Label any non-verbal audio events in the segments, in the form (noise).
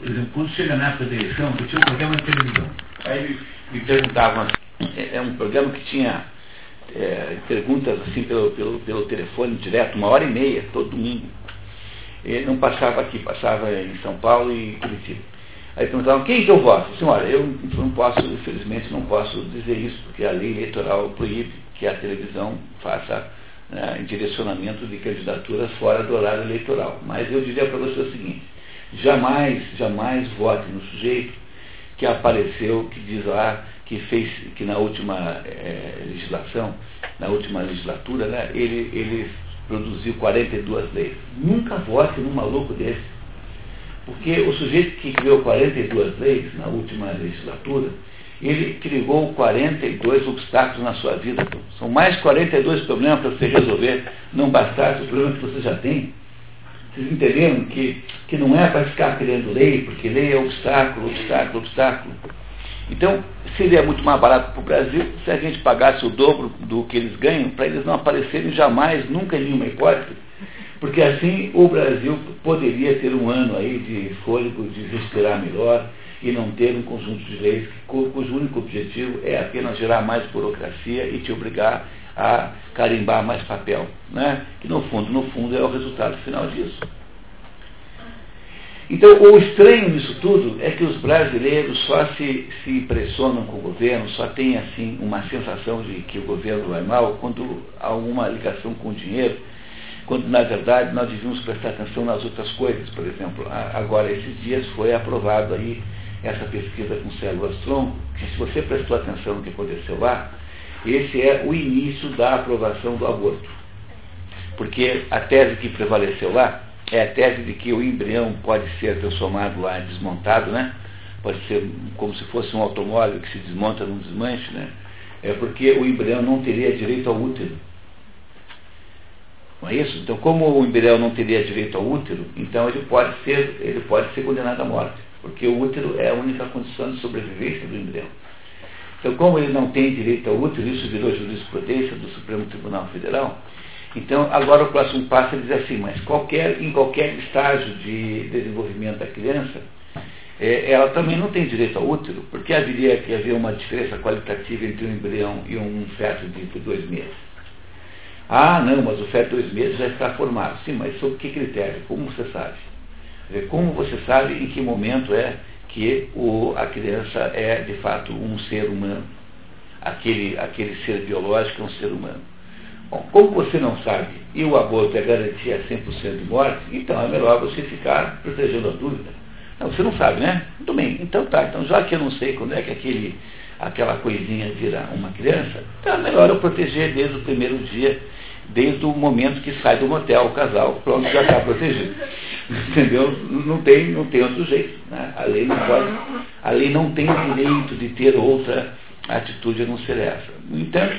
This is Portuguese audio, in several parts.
por exemplo, quando chega na época da eleição, eu tinha um programa de televisão. Aí me perguntavam é, é um programa que tinha é, perguntas assim pelo, pelo, pelo telefone direto, uma hora e meia, todo domingo. E não passava aqui, passava em São Paulo e Curitiba. Aí perguntavam, quem que eu voto? Senhora, eu não posso, infelizmente, não posso dizer isso, porque a lei eleitoral proíbe que a televisão faça né, direcionamento de candidaturas fora do horário eleitoral. Mas eu diria para você o seguinte, jamais, jamais vote no sujeito que apareceu, que diz lá, que fez, que na última é, legislação, na última legislatura, né, ele, ele produziu 42 leis. Nunca vote num maluco desse. Porque o sujeito que criou 42 leis na última legislatura, ele criou 42 obstáculos na sua vida. São mais 42 problemas para você resolver, não bastasse os problemas que você já tem. Vocês entenderam que, que não é para ficar criando lei, porque lei é obstáculo, obstáculo, obstáculo. Então, seria muito mais barato para o Brasil se a gente pagasse o dobro do que eles ganham, para eles não aparecerem jamais, nunca em nenhuma hipótese, porque assim o Brasil poderia ter um ano aí de fôlego, de respirar melhor e não ter um conjunto de leis cujo único objetivo é apenas gerar mais burocracia e te obrigar a carimbar mais papel, né? que no fundo, no fundo é o resultado final disso. Então, o estranho nisso tudo é que os brasileiros só se, se impressionam com o governo, só têm assim uma sensação de que o governo vai mal quando há alguma ligação com o dinheiro, quando na verdade nós devíamos prestar atenção nas outras coisas. Por exemplo, agora esses dias foi aprovado aí essa pesquisa com células tronco, que se você prestou atenção no que aconteceu lá, esse é o início da aprovação do aborto. Porque a tese que prevaleceu lá é a tese de que o embrião pode ser transformado lá, desmontado, né? Pode ser como se fosse um automóvel que se desmonta num desmanche, né? É porque o embrião não teria direito ao útero. Não é isso? Então, como o embrião não teria direito ao útero, então ele pode ser, ele pode ser condenado à morte, porque o útero é a única condição de sobrevivência do embrião. Então, como ele não tem direito ao útero, isso virou jurisprudência do Supremo Tribunal Federal, então, agora o próximo passo é dizer assim, mas qualquer, em qualquer estágio de desenvolvimento da criança, é, ela também não tem direito ao útero, porque haveria que haver uma diferença qualitativa entre um embrião e um feto de dois meses. Ah, não, mas o feto de dois meses já está formado. Sim, mas sob que critério? Como você sabe? Como você sabe em que momento é que o, a criança é, de fato, um ser humano? Aquele, aquele ser biológico é um ser humano. Bom, como você não sabe e o aborto é garantia 100% de morte, então é melhor você ficar protegendo a dúvida. Não, você não sabe, né? Muito bem, então tá. Então já que eu não sei quando é que aquele, aquela coisinha vira uma criança, então é melhor eu proteger desde o primeiro dia, desde o momento que sai do motel o casal, pronto, já está protegido. (laughs) Entendeu? Não tem, não tem outro jeito. Né? A lei não pode, a lei não tem direito de ter outra atitude a não ser essa. No entanto,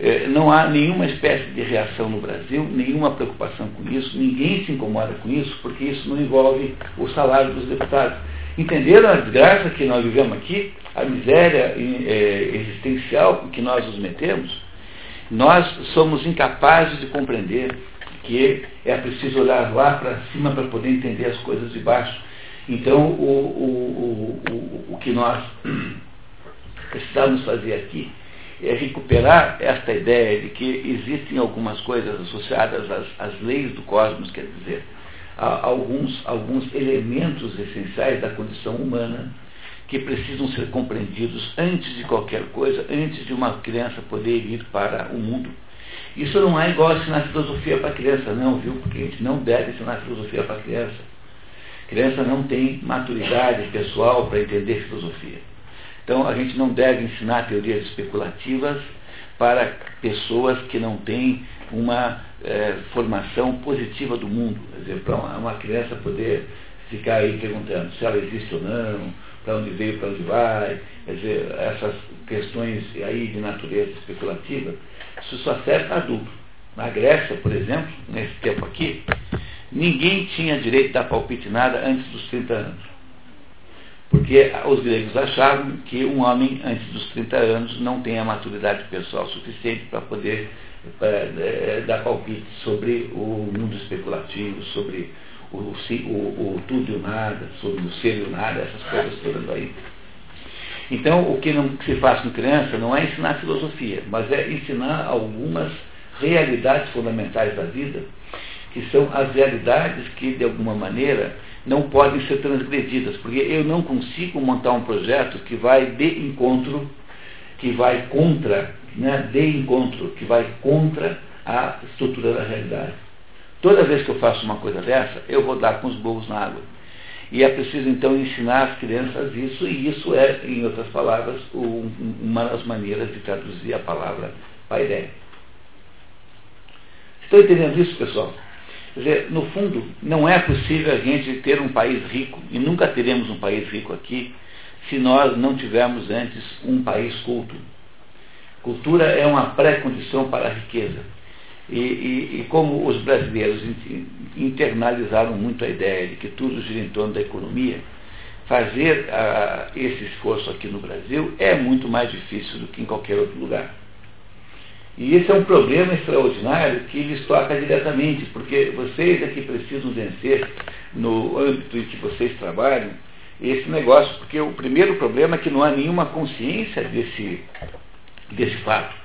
é, não há nenhuma espécie de reação no Brasil, nenhuma preocupação com isso, ninguém se incomoda com isso, porque isso não envolve o salário dos deputados. Entenderam a desgraça que nós vivemos aqui? A miséria é, existencial que nós nos metemos? Nós somos incapazes de compreender que é preciso olhar lá para cima para poder entender as coisas de baixo. Então, o, o, o, o que nós (clears throat) precisamos fazer aqui é recuperar esta ideia de que existem algumas coisas associadas às, às leis do cosmos, quer dizer, alguns, alguns elementos essenciais da condição humana que precisam ser compreendidos antes de qualquer coisa, antes de uma criança poder ir para o mundo. Isso não é igual ensinar filosofia para criança, não, viu? Porque a gente não deve ensinar filosofia para criança. Criança não tem maturidade pessoal para entender filosofia. Então, a gente não deve ensinar teorias especulativas para pessoas que não têm uma é, formação positiva do mundo. Quer para uma criança poder ficar aí perguntando se ela existe ou não, para onde veio, para onde vai, quer dizer, essas questões aí de natureza especulativa, isso só serve para adulto. Na Grécia, por exemplo, nesse tempo aqui, ninguém tinha direito de dar palpite nada antes dos 30 anos. Porque os gregos achavam que um homem antes dos 30 anos não tem a maturidade pessoal suficiente para poder é, dar palpite sobre o mundo especulativo, sobre o, o, o, tudo e o nada, sobre o ser e o nada, essas coisas todas aí. Então, o que, não, que se faz com criança não é ensinar filosofia, mas é ensinar algumas realidades fundamentais da vida, que são as realidades que, de alguma maneira, não podem ser transgredidas, porque eu não consigo montar um projeto que vai de encontro, que vai contra, né, de encontro, que vai contra a estrutura da realidade. Toda vez que eu faço uma coisa dessa, eu vou dar com os burros na água. E é preciso então ensinar as crianças isso, e isso é, em outras palavras, um, uma das maneiras de traduzir a palavra paideia. Estão entendendo isso, pessoal? Quer dizer, no fundo, não é possível a gente ter um país rico, e nunca teremos um país rico aqui, se nós não tivermos antes um país culto. Cultura é uma pré-condição para a riqueza. E, e, e, como os brasileiros internalizaram muito a ideia de que tudo gira em torno da economia, fazer uh, esse esforço aqui no Brasil é muito mais difícil do que em qualquer outro lugar. E esse é um problema extraordinário que lhes toca diretamente, porque vocês é que precisam vencer no âmbito em que vocês trabalham esse negócio, porque o primeiro problema é que não há nenhuma consciência desse, desse fato.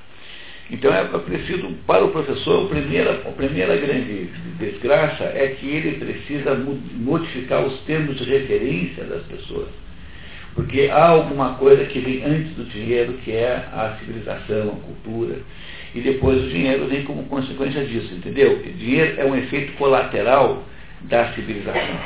Então é preciso, para o professor, a primeira, a primeira grande desgraça é que ele precisa modificar os termos de referência das pessoas. Porque há alguma coisa que vem antes do dinheiro, que é a civilização, a cultura, e depois o dinheiro vem como consequência disso, entendeu? O dinheiro é um efeito colateral da civilização.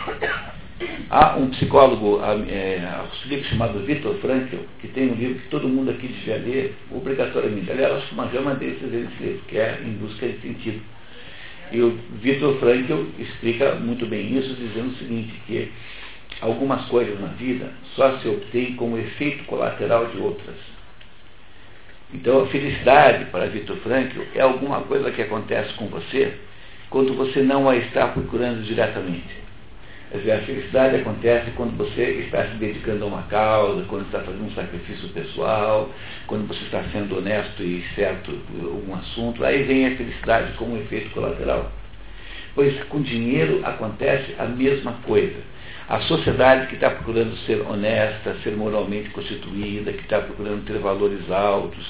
Há um psicólogo é, austríaco chamado Viktor Frankl, que tem um livro que todo mundo aqui devia ler obrigatoriamente. Aliás, uma gama desses esse livro, que é Em Busca de Sentido. E o Viktor Frankl explica muito bem isso, dizendo o seguinte, que algumas coisas na vida só se obtêm como efeito colateral de outras. Então, a felicidade, para Viktor Frankl, é alguma coisa que acontece com você quando você não a está procurando diretamente. Dizer, a felicidade acontece quando você está se dedicando a uma causa, quando está fazendo um sacrifício pessoal, quando você está sendo honesto e certo por algum assunto. Aí vem a felicidade como um efeito colateral. Pois com dinheiro acontece a mesma coisa. A sociedade que está procurando ser honesta, ser moralmente constituída, que está procurando ter valores altos,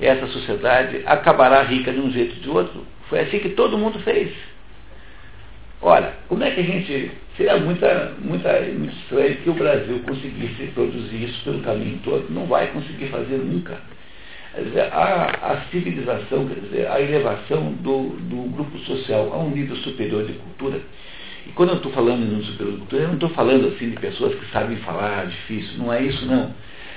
essa sociedade acabará rica de um jeito ou de outro. Foi assim que todo mundo fez. Ora, como é que a gente. Seria muita, muita, muito estranho que o Brasil conseguisse produzir isso pelo caminho todo. Não vai conseguir fazer nunca. Dizer, a, a civilização, quer dizer, a elevação do, do grupo social a um nível superior de cultura. E quando eu estou falando em um superior de cultura, eu não estou falando assim de pessoas que sabem falar difícil, não é isso não.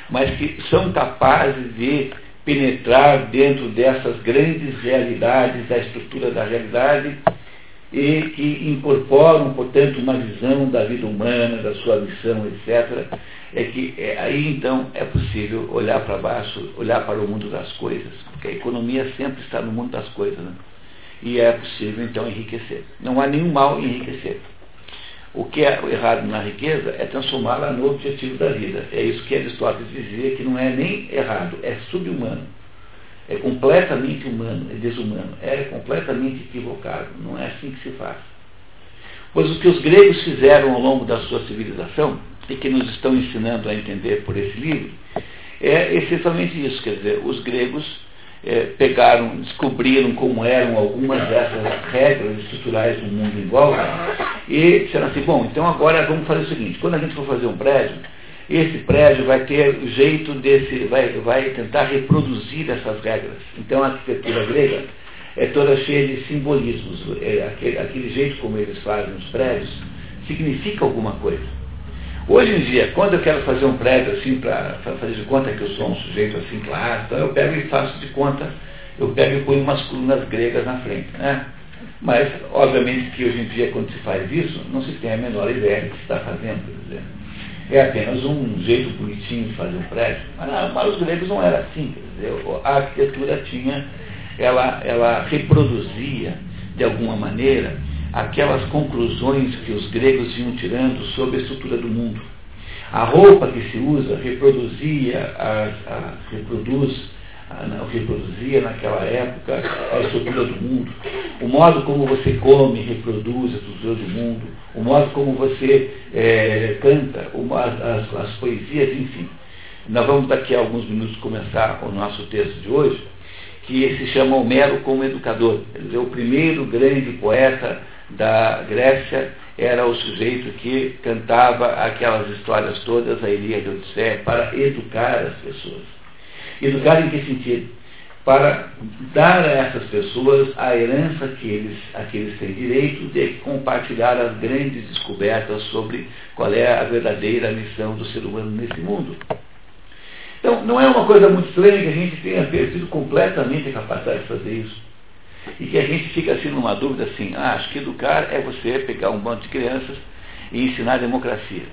Mas que são capazes de penetrar dentro dessas grandes realidades, da estrutura da realidade e que incorporam, portanto, uma visão da vida humana, da sua missão, etc., é que é, aí então é possível olhar para baixo, olhar para o mundo das coisas, porque a economia sempre está no mundo das coisas, né? e é possível então enriquecer. Não há nenhum mal em enriquecer. O que é errado na riqueza é transformá-la no objetivo da vida. É isso que Aristóteles dizia, que não é nem errado, é subhumano é completamente humano, é desumano, é completamente equivocado. Não é assim que se faz. Pois o que os gregos fizeram ao longo da sua civilização, e que nos estão ensinando a entender por esse livro, é essencialmente isso. Quer dizer, os gregos é, pegaram, descobriram como eram algumas dessas regras estruturais do mundo em volta, e disseram assim, bom, então agora vamos fazer o seguinte, quando a gente for fazer um prédio, esse prédio vai ter o jeito desse, vai, vai tentar reproduzir essas regras. Então a arquitetura grega é toda cheia de simbolismos. É, aquele, aquele jeito como eles fazem os prédios significa alguma coisa. Hoje em dia, quando eu quero fazer um prédio assim, para fazer de conta que eu sou um sujeito assim, claro, então eu pego e faço de conta, eu pego e ponho umas colunas gregas na frente. Né? Mas, obviamente, que hoje em dia, quando se faz isso, não se tem a menor ideia do que se está fazendo. Quer dizer, é apenas um jeito bonitinho de fazer um prédio. Mas para os gregos não era assim. Dizer, a arquitetura tinha, ela, ela reproduzia, de alguma maneira, aquelas conclusões que os gregos iam tirando sobre a estrutura do mundo. A roupa que se usa reproduzia, as, as, reproduz reproduzia naquela época a estrutura do mundo, o modo como você come, reproduz a estrutura do mundo, o modo como você é, canta, as, as poesias, enfim. Nós vamos daqui a alguns minutos começar o nosso texto de hoje, que se chama Homero como educador. É o primeiro grande poeta da Grécia, era o sujeito que cantava aquelas histórias todas, a Ilíada e a Odisseia, para educar as pessoas. Educar em que sentido? Para dar a essas pessoas a herança que eles, a que eles têm direito de compartilhar as grandes descobertas sobre qual é a verdadeira missão do ser humano nesse mundo. Então, não é uma coisa muito estranha que a gente tenha perdido completamente a capacidade de fazer isso. E que a gente fica assim numa dúvida assim, ah, acho que educar é você pegar um bando de crianças e ensinar democracia.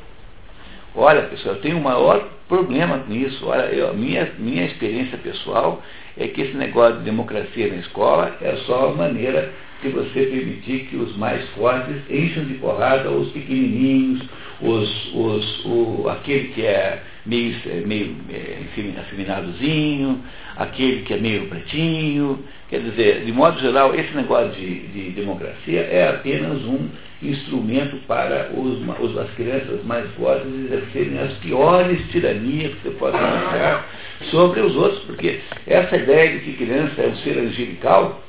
Olha, pessoal, eu tenho um maior problema com isso. Olha, eu, minha, minha experiência pessoal é que esse negócio de democracia na escola é só uma maneira de você permitir que os mais fortes encham de porrada os pequenininhos, os, os, o, aquele que é meio, meio é, afeminadozinho, aquele que é meio pretinho. Quer dizer, de modo geral, esse negócio de, de democracia é apenas um instrumento para os, os, as crianças mais fortes exercerem as piores tiranias que você pode imaginar sobre os outros, porque essa ideia de que criança é um ser angelical,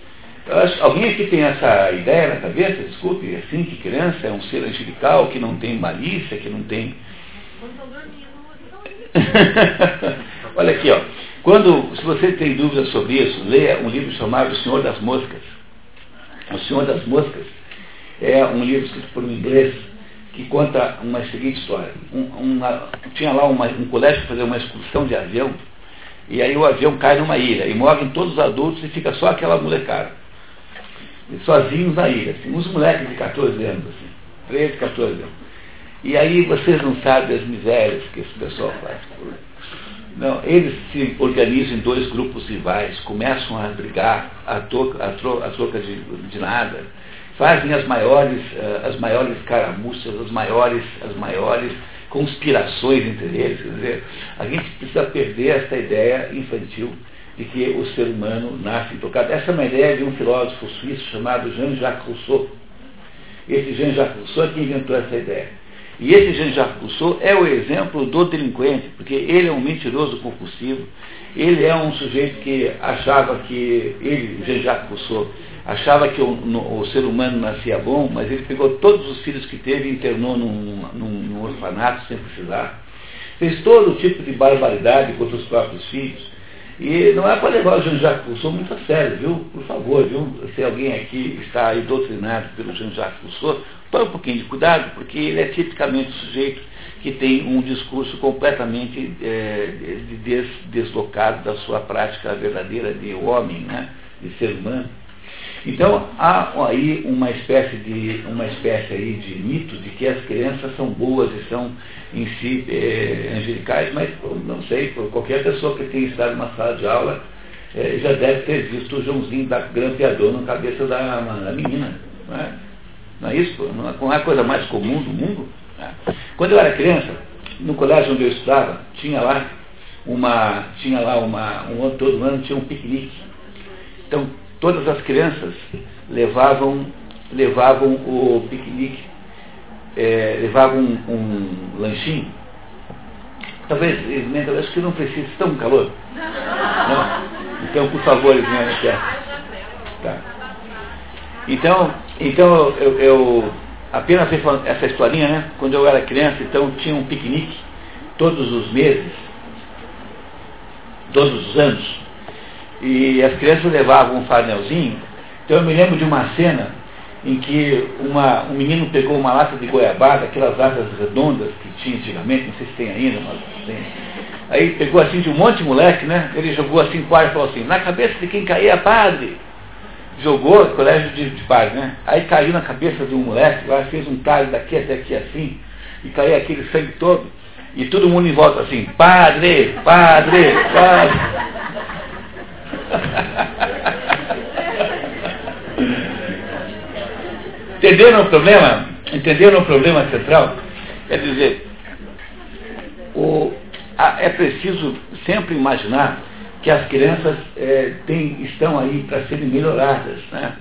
acho, alguém aqui tem essa ideia na cabeça, desculpe, assim, que criança é um ser angelical, que não tem malícia, que não tem. (laughs) Olha aqui, ó. Quando, se você tem dúvidas sobre isso, leia um livro chamado O Senhor das Moscas. O Senhor das Moscas é um livro escrito por um inglês que conta uma seguinte história. Um, uma, tinha lá uma, um colégio que fazia uma excursão de avião, e aí o avião cai numa ilha, e morrem todos os adultos e fica só aquela molecada. sozinhos na ilha, assim, uns moleques de 14 anos, assim, 13, 14 anos. E aí vocês não sabem as misérias que esse pessoal faz. Não, eles se organizam em dois grupos rivais, começam a brigar a troca, a troca, a troca de, de nada, fazem as maiores, uh, as maiores caramuças, as maiores, as maiores conspirações entre eles. Quer dizer, a gente precisa perder essa ideia infantil de que o ser humano nasce intocado. Essa é uma ideia de um filósofo suíço chamado Jean-Jacques Rousseau. Esse Jean-Jacques Rousseau é que inventou essa ideia. E esse Jean-Jacques Rousseau é o exemplo do delinquente, porque ele é um mentiroso compulsivo, ele é um sujeito que achava que, ele, Jean-Jacques Rousseau, achava que o, no, o, ser humano nascia bom, mas ele pegou todos os filhos que teve e internou num, num, num orfanato sem precisar. Fez todo tipo de barbaridade contra os próprios filhos. E não é para levar o Jean-Jacques Rousseau muito a sério, viu? Por favor, viu? Se alguém aqui está aí doutrinado pelo Jean-Jacques Rousseau, tome um pouquinho de cuidado, porque ele é tipicamente o sujeito que tem um discurso completamente é, des, deslocado da sua prática verdadeira de homem, né? de ser humano. Então há aí uma espécie de uma espécie aí de mito de que as crianças são boas e são em si é, angelicais, mas não sei, qualquer pessoa que tenha estado numa sala de aula é, já deve ter visto o Joãozinho da grampeador na cabeça da, da menina. Não é? não é isso? Não é a coisa mais comum do mundo? É. Quando eu era criança, no colégio onde eu estudava, tinha lá uma, tinha lá uma, um, todo ano tinha um piquenique. Então, todas as crianças levavam, levavam o piquenique, é, levavam um, um, lanchinho. Talvez, eu acho que não precisa, tão calor. Não? Então, por favor, venham aqui. Tá. Então, então eu, eu apenas essa historinha, né? Quando eu era criança, então tinha um piquenique todos os meses, todos os anos, e as crianças levavam um farnelzinho. Então eu me lembro de uma cena em que uma, um menino pegou uma lata de goiabada, aquelas latas redondas que tinha antigamente, não sei se tem ainda, mas tem. Aí pegou assim de um monte de moleque, né? Ele jogou assim quase e falou assim, na cabeça de quem caía padre. Jogou colégio de, de padre, né? Aí caiu na cabeça de um moleque, lá fez um talho daqui até aqui assim, e caiu aquele sangue todo. E todo mundo em volta assim, padre, padre, padre. Entenderam o problema? Entenderam o problema central? Quer dizer, o, a, é preciso sempre imaginar que as crianças é, têm, estão aí para serem melhoradas. Né?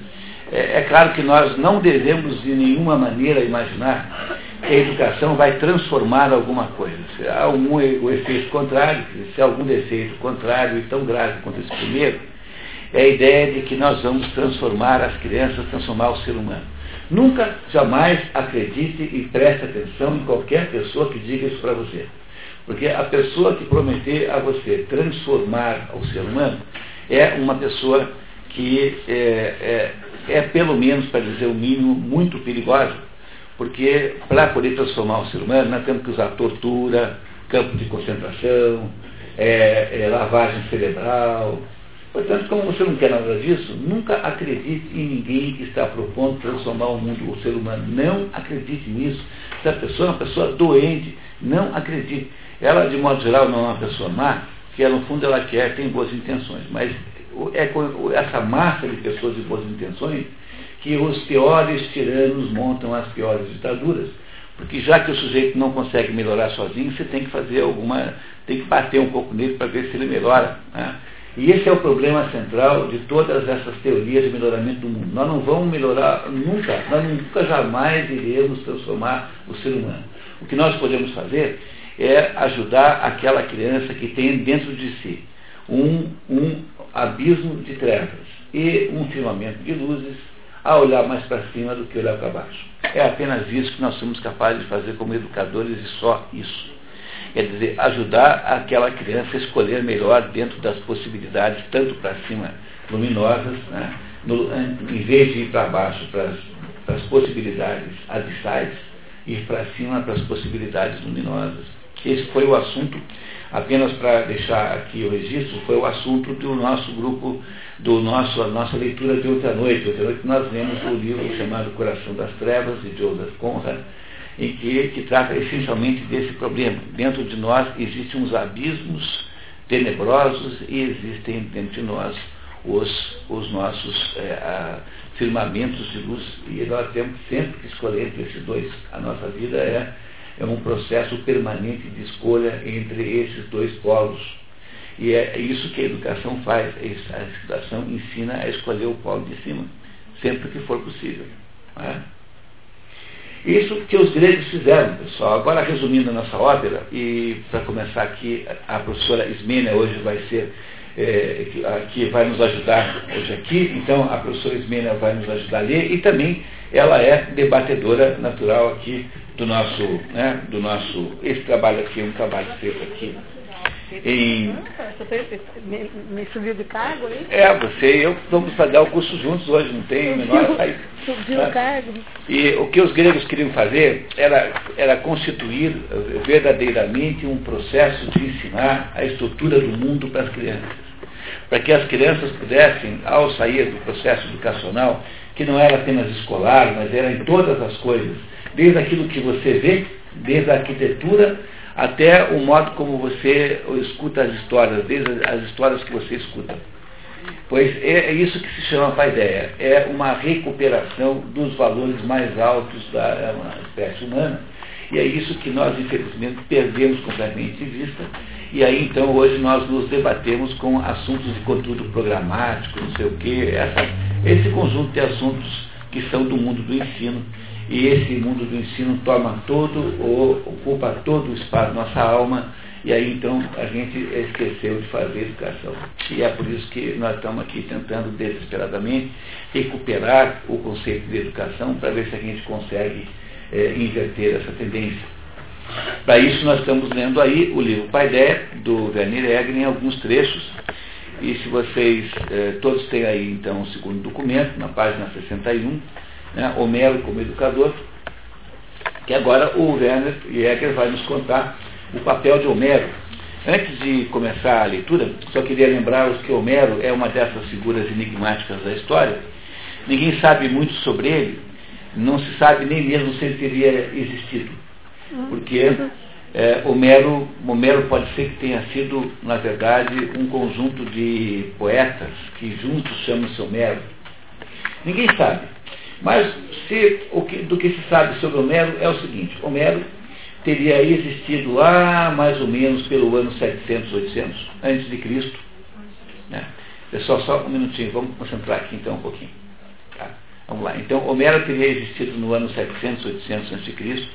É, é, claro que nós não devemos de nenhuma maneira imaginar que a educação vai transformar alguma coisa. Se há algum efeito contrário, se há algum defeito contrário e tão grave quanto esse primeiro, é a ideia de que nós vamos transformar as crianças, transformar o ser humano. Nunca, jamais acredite e preste atenção em qualquer pessoa que diga isso para você. Porque a pessoa que prometer a você transformar o ser humano é uma pessoa que é, é, é pelo menos, para dizer o mínimo, muito perigosa. Porque para poder transformar o ser humano, nós temos que usar tortura, campo de concentração, é, é lavagem cerebral, Portanto, como você não quer nada disso, nunca acredite em ninguém que está propondo transformar o mundo, o ser humano. Não acredite nisso. Se a pessoa é uma pessoa doente, não acredite. Ela, de modo geral, não é uma pessoa má, que ela, no fundo ela quer, tem boas intenções. Mas é com essa massa de pessoas de boas intenções que os piores tiranos montam as piores ditaduras. Porque já que o sujeito não consegue melhorar sozinho, você tem que fazer alguma, tem que bater um pouco nele para ver se ele melhora. Né? E esse é o problema central de todas essas teorias de melhoramento do mundo. Nós não vamos melhorar nunca, nós nunca jamais iremos transformar o ser humano. O que nós podemos fazer é ajudar aquela criança que tem dentro de si um, um abismo de trevas e um firmamento de luzes a olhar mais para cima do que olhar para baixo. É apenas isso que nós somos capazes de fazer como educadores e só isso. Quer dizer, ajudar aquela criança a escolher melhor dentro das possibilidades, tanto para cima luminosas, né, no, em vez de ir para baixo para as possibilidades abissais, ir para cima para as possibilidades luminosas. Esse foi o assunto, apenas para deixar aqui o registro, foi o assunto do nosso grupo, do nosso, a nossa leitura de outra noite. Outra noite nós lemos o livro chamado Coração das Trevas, de Joseph Conrad, em que, que trata essencialmente desse problema. Dentro de nós existem uns abismos tenebrosos e existem dentro de nós os, os nossos é, firmamentos de luz. E nós temos sempre que escolher entre esses dois. A nossa vida é, é um processo permanente de escolha entre esses dois polos. E é isso que a educação faz. A educação ensina a escolher o polo de cima, sempre que for possível. Não é? Isso que os gregos fizeram, pessoal. Agora, resumindo a nossa ópera, e para começar aqui, a professora Ismênia hoje vai ser, é, que vai nos ajudar hoje aqui, então a professora Ismênia vai nos ajudar a ler, e também ela é debatedora natural aqui do nosso, né, do nosso, esse trabalho aqui um trabalho feito aqui em... Me, me subiu de cargo, hein? É, você e eu vamos fazer o curso juntos hoje, não tem o menor saída. Subiu o cargo. E o que os gregos queriam fazer era, era constituir verdadeiramente um processo de ensinar a estrutura do mundo para as crianças. Para que as crianças pudessem, ao sair do processo educacional, que não era apenas escolar, mas era em todas as coisas, desde aquilo que você vê, desde a arquitetura até o modo como você escuta as histórias, desde as histórias que você escuta. Pois é, é isso que se chama paideia, é uma recuperação dos valores mais altos da espécie humana. E é isso que nós, infelizmente, perdemos completamente de vista. E aí, então, hoje nós nos debatemos com assuntos de conteúdo programático, não sei o quê, essa, esse conjunto de assuntos que são do mundo do ensino e esse mundo do ensino toma todo, ou ocupa todo o espaço da nossa alma, e aí então a gente esqueceu de fazer educação. E é por isso que nós estamos aqui tentando desesperadamente recuperar o conceito de educação para ver se a gente consegue é, inverter essa tendência. Para isso nós estamos lendo aí o livro Paideia, do Werner Egger, em alguns trechos. E se vocês, eh, todos têm aí então o segundo documento, na página 61, né, Homero como educador, que agora o Werner Jäger vai nos contar o papel de Homero. Antes de começar a leitura, só queria lembrar-os que Homero é uma dessas figuras enigmáticas da história. Ninguém sabe muito sobre ele, não se sabe nem mesmo se ele teria existido. Porque é, Homero, Homero pode ser que tenha sido, na verdade, um conjunto de poetas que juntos chamam-se Homero. Ninguém sabe. Mas se, o que, do que se sabe sobre Homero é o seguinte, Homero teria existido lá mais ou menos pelo ano 700, 800 antes de Cristo, Né? Pessoal, só um minutinho, vamos concentrar aqui então um pouquinho. Tá? Vamos lá. Então, Homero teria existido no ano 700, 800 a.C.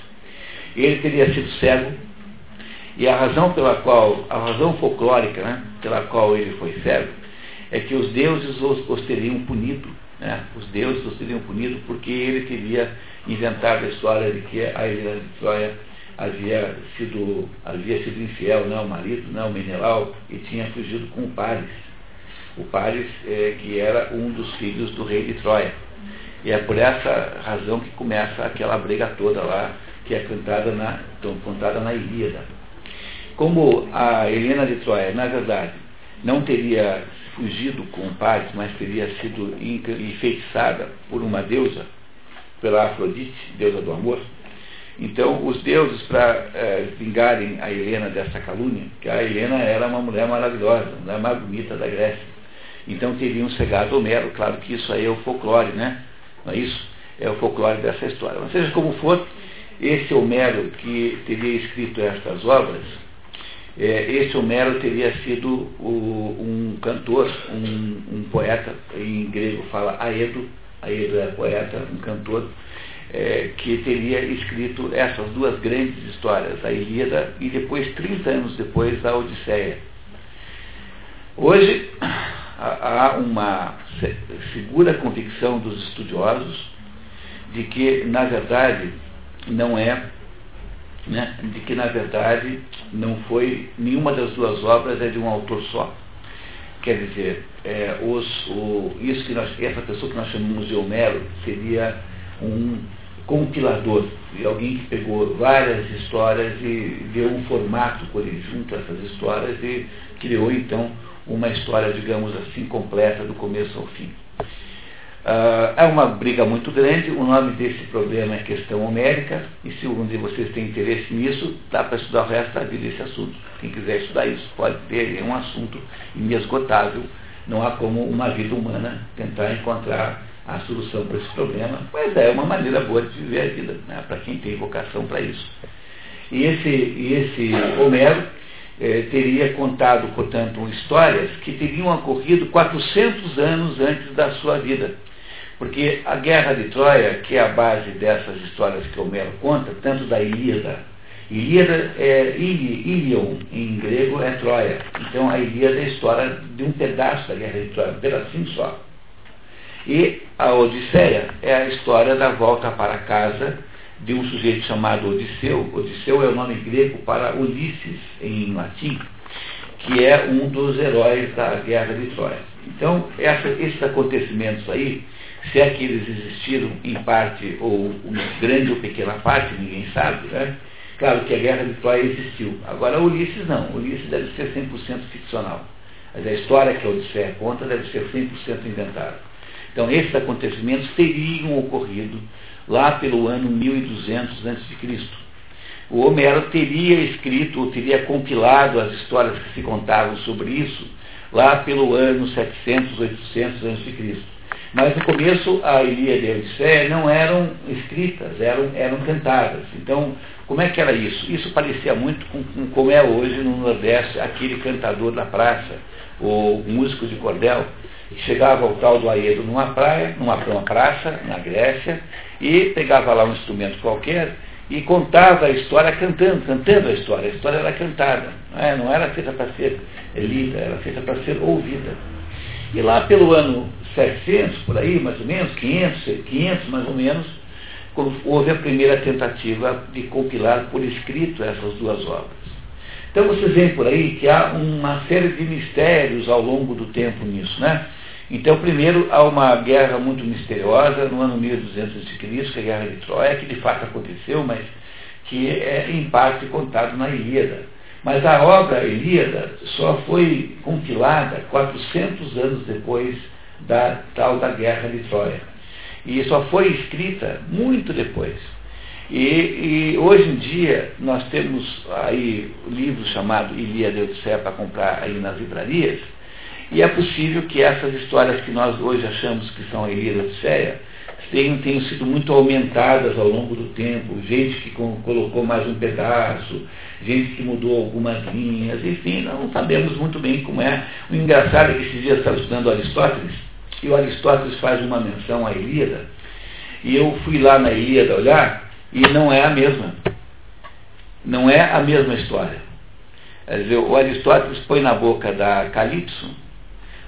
Ele teria sido cego. E a razão pela qual, a razão folclórica né, pela qual ele foi cego, é que os deuses os, os teriam punido. Né? Os deuses os teriam punido porque ele teria inventado a história de que a Helena de Troia havia sido, havia sido infiel né, ao marido, né, o Menelau, e tinha fugido com o Paris. O Paris, é, que era um dos filhos do rei de Troia. E é por essa razão que começa aquela briga toda lá, que é cantada na, então, contada na Ilíada. Como a Helena de Troia, na verdade, não teria fugido com o Paris, mas teria sido enfeitiçada por uma deusa, pela Afrodite, deusa do amor, então, os deuses, para é, vingarem a Helena dessa calúnia, que a Helena era uma mulher maravilhosa, a mulher mais bonita da Grécia. Então, teriam cegado Homero. Claro que isso aí é o folclore, né? Não é isso? É o folclore dessa história. Mas seja como for, esse Homero que teria escrito estas obras, é, esse Homero teria sido o, um cantor, um, um, poeta, em grego fala Aedo, Aedo é poeta, um cantor, é, que teria escrito essas duas grandes histórias, a Ilíada e depois, 30 anos depois, a Odisseia. Hoje há uma segura convicção dos estudiosos de que, na verdade, não é, né, de que, na verdade, não foi, nenhuma das duas obras é de um autor só. Quer dizer, é, os, o, isso que nós, essa pessoa que nós chamamos de Homero seria um compilador, e alguém que pegou várias histórias e deu um formato por junto a essas histórias e criou então uma história, digamos assim, completa do começo ao fim. Uh, é uma briga muito grande, o nome desse problema é questão homérica, e se algum de vocês tem interesse nisso, dá para estudar o resto da vida esse assunto. Quem quiser estudar isso, pode ver, é um assunto inesgotável, não há como uma vida humana tentar encontrar a solução para esse problema, mas é uma maneira boa de viver a vida, né, para quem tem vocação para isso. E esse, e esse Homero eh, teria contado, portanto, histórias que teriam ocorrido 400 anos antes da sua vida. Porque a guerra de Troia, que é a base dessas histórias que Homero conta, tanto da Ilíada, Ilíada é Ilion, em grego é Troia. Então a Ilíada é a história de um pedaço da guerra de Troia, um pedacinho só. E a Odisseia é a história da volta para casa de um sujeito chamado Odisseu. Odisseu é o nome grego para Ulisses, em latim, que é um dos heróis da Guerra de Troia. Então, essa, esses acontecimentos aí, se é que eles existiram em parte, ou uma grande ou pequena parte, ninguém sabe, né? Claro que a Guerra de Troia existiu. Agora, Ulisses não. Ulisses deve ser 100% ficcional. Mas a história que a Odisseia conta deve ser 100% inventada. Então, esses acontecimentos teriam ocorrido lá pelo ano 1200 a.C. O Homero teria escrito, ou teria compilado as histórias que se contavam sobre isso lá pelo ano 700, 800 a.C. Mas no começo a Ilíada e a Odisseia não eram escritas, eram, eram cantadas. Então, como é que era isso? Isso parecia muito com, com como é hoje no Nordeste aquele cantador da praça, o músico de cordel, chegava ao tal do Aedo numa praia, numa, numa praça, na Grécia, e pegava lá um instrumento qualquer e contava a história cantando, cantando a história. A história era cantada, não, é? não era feita para ser lida, era feita para ser ouvida. E lá pelo ano 700, por aí, mais ou menos, 500, 500 mais ou menos, houve a primeira tentativa de compilar por escrito essas duas obras. Então vocês veem por aí que há uma série de mistérios ao longo do tempo nisso, né? Então, primeiro, há uma guerra muito misteriosa no ano 1200 a.C., que é a Guerra de Troia, que de fato aconteceu, mas que é em parte contado na Ilíada. Mas a obra Ilíada só foi compilada 400 anos depois da tal da Guerra de Troia. E só foi escrita muito depois. E, e hoje em dia nós temos aí livros chamado Ilíada e Odisseia para comprar aí nas livrarias, e é possível que essas histórias que nós hoje achamos que são Ilíada e Odisseia tenham, tenham sido muito aumentadas ao longo do tempo, gente que colocou mais um pedaço, gente que mudou algumas linhas, enfim, não sabemos muito bem como é. O engraçado é que esses dias estava estudando Aristóteles, e o Aristóteles faz uma menção à Ilíada, e eu fui lá na Ilíada olhar, e não é a mesma. Não é a mesma história. Quer dizer, o Aristóteles põe na boca da Calipso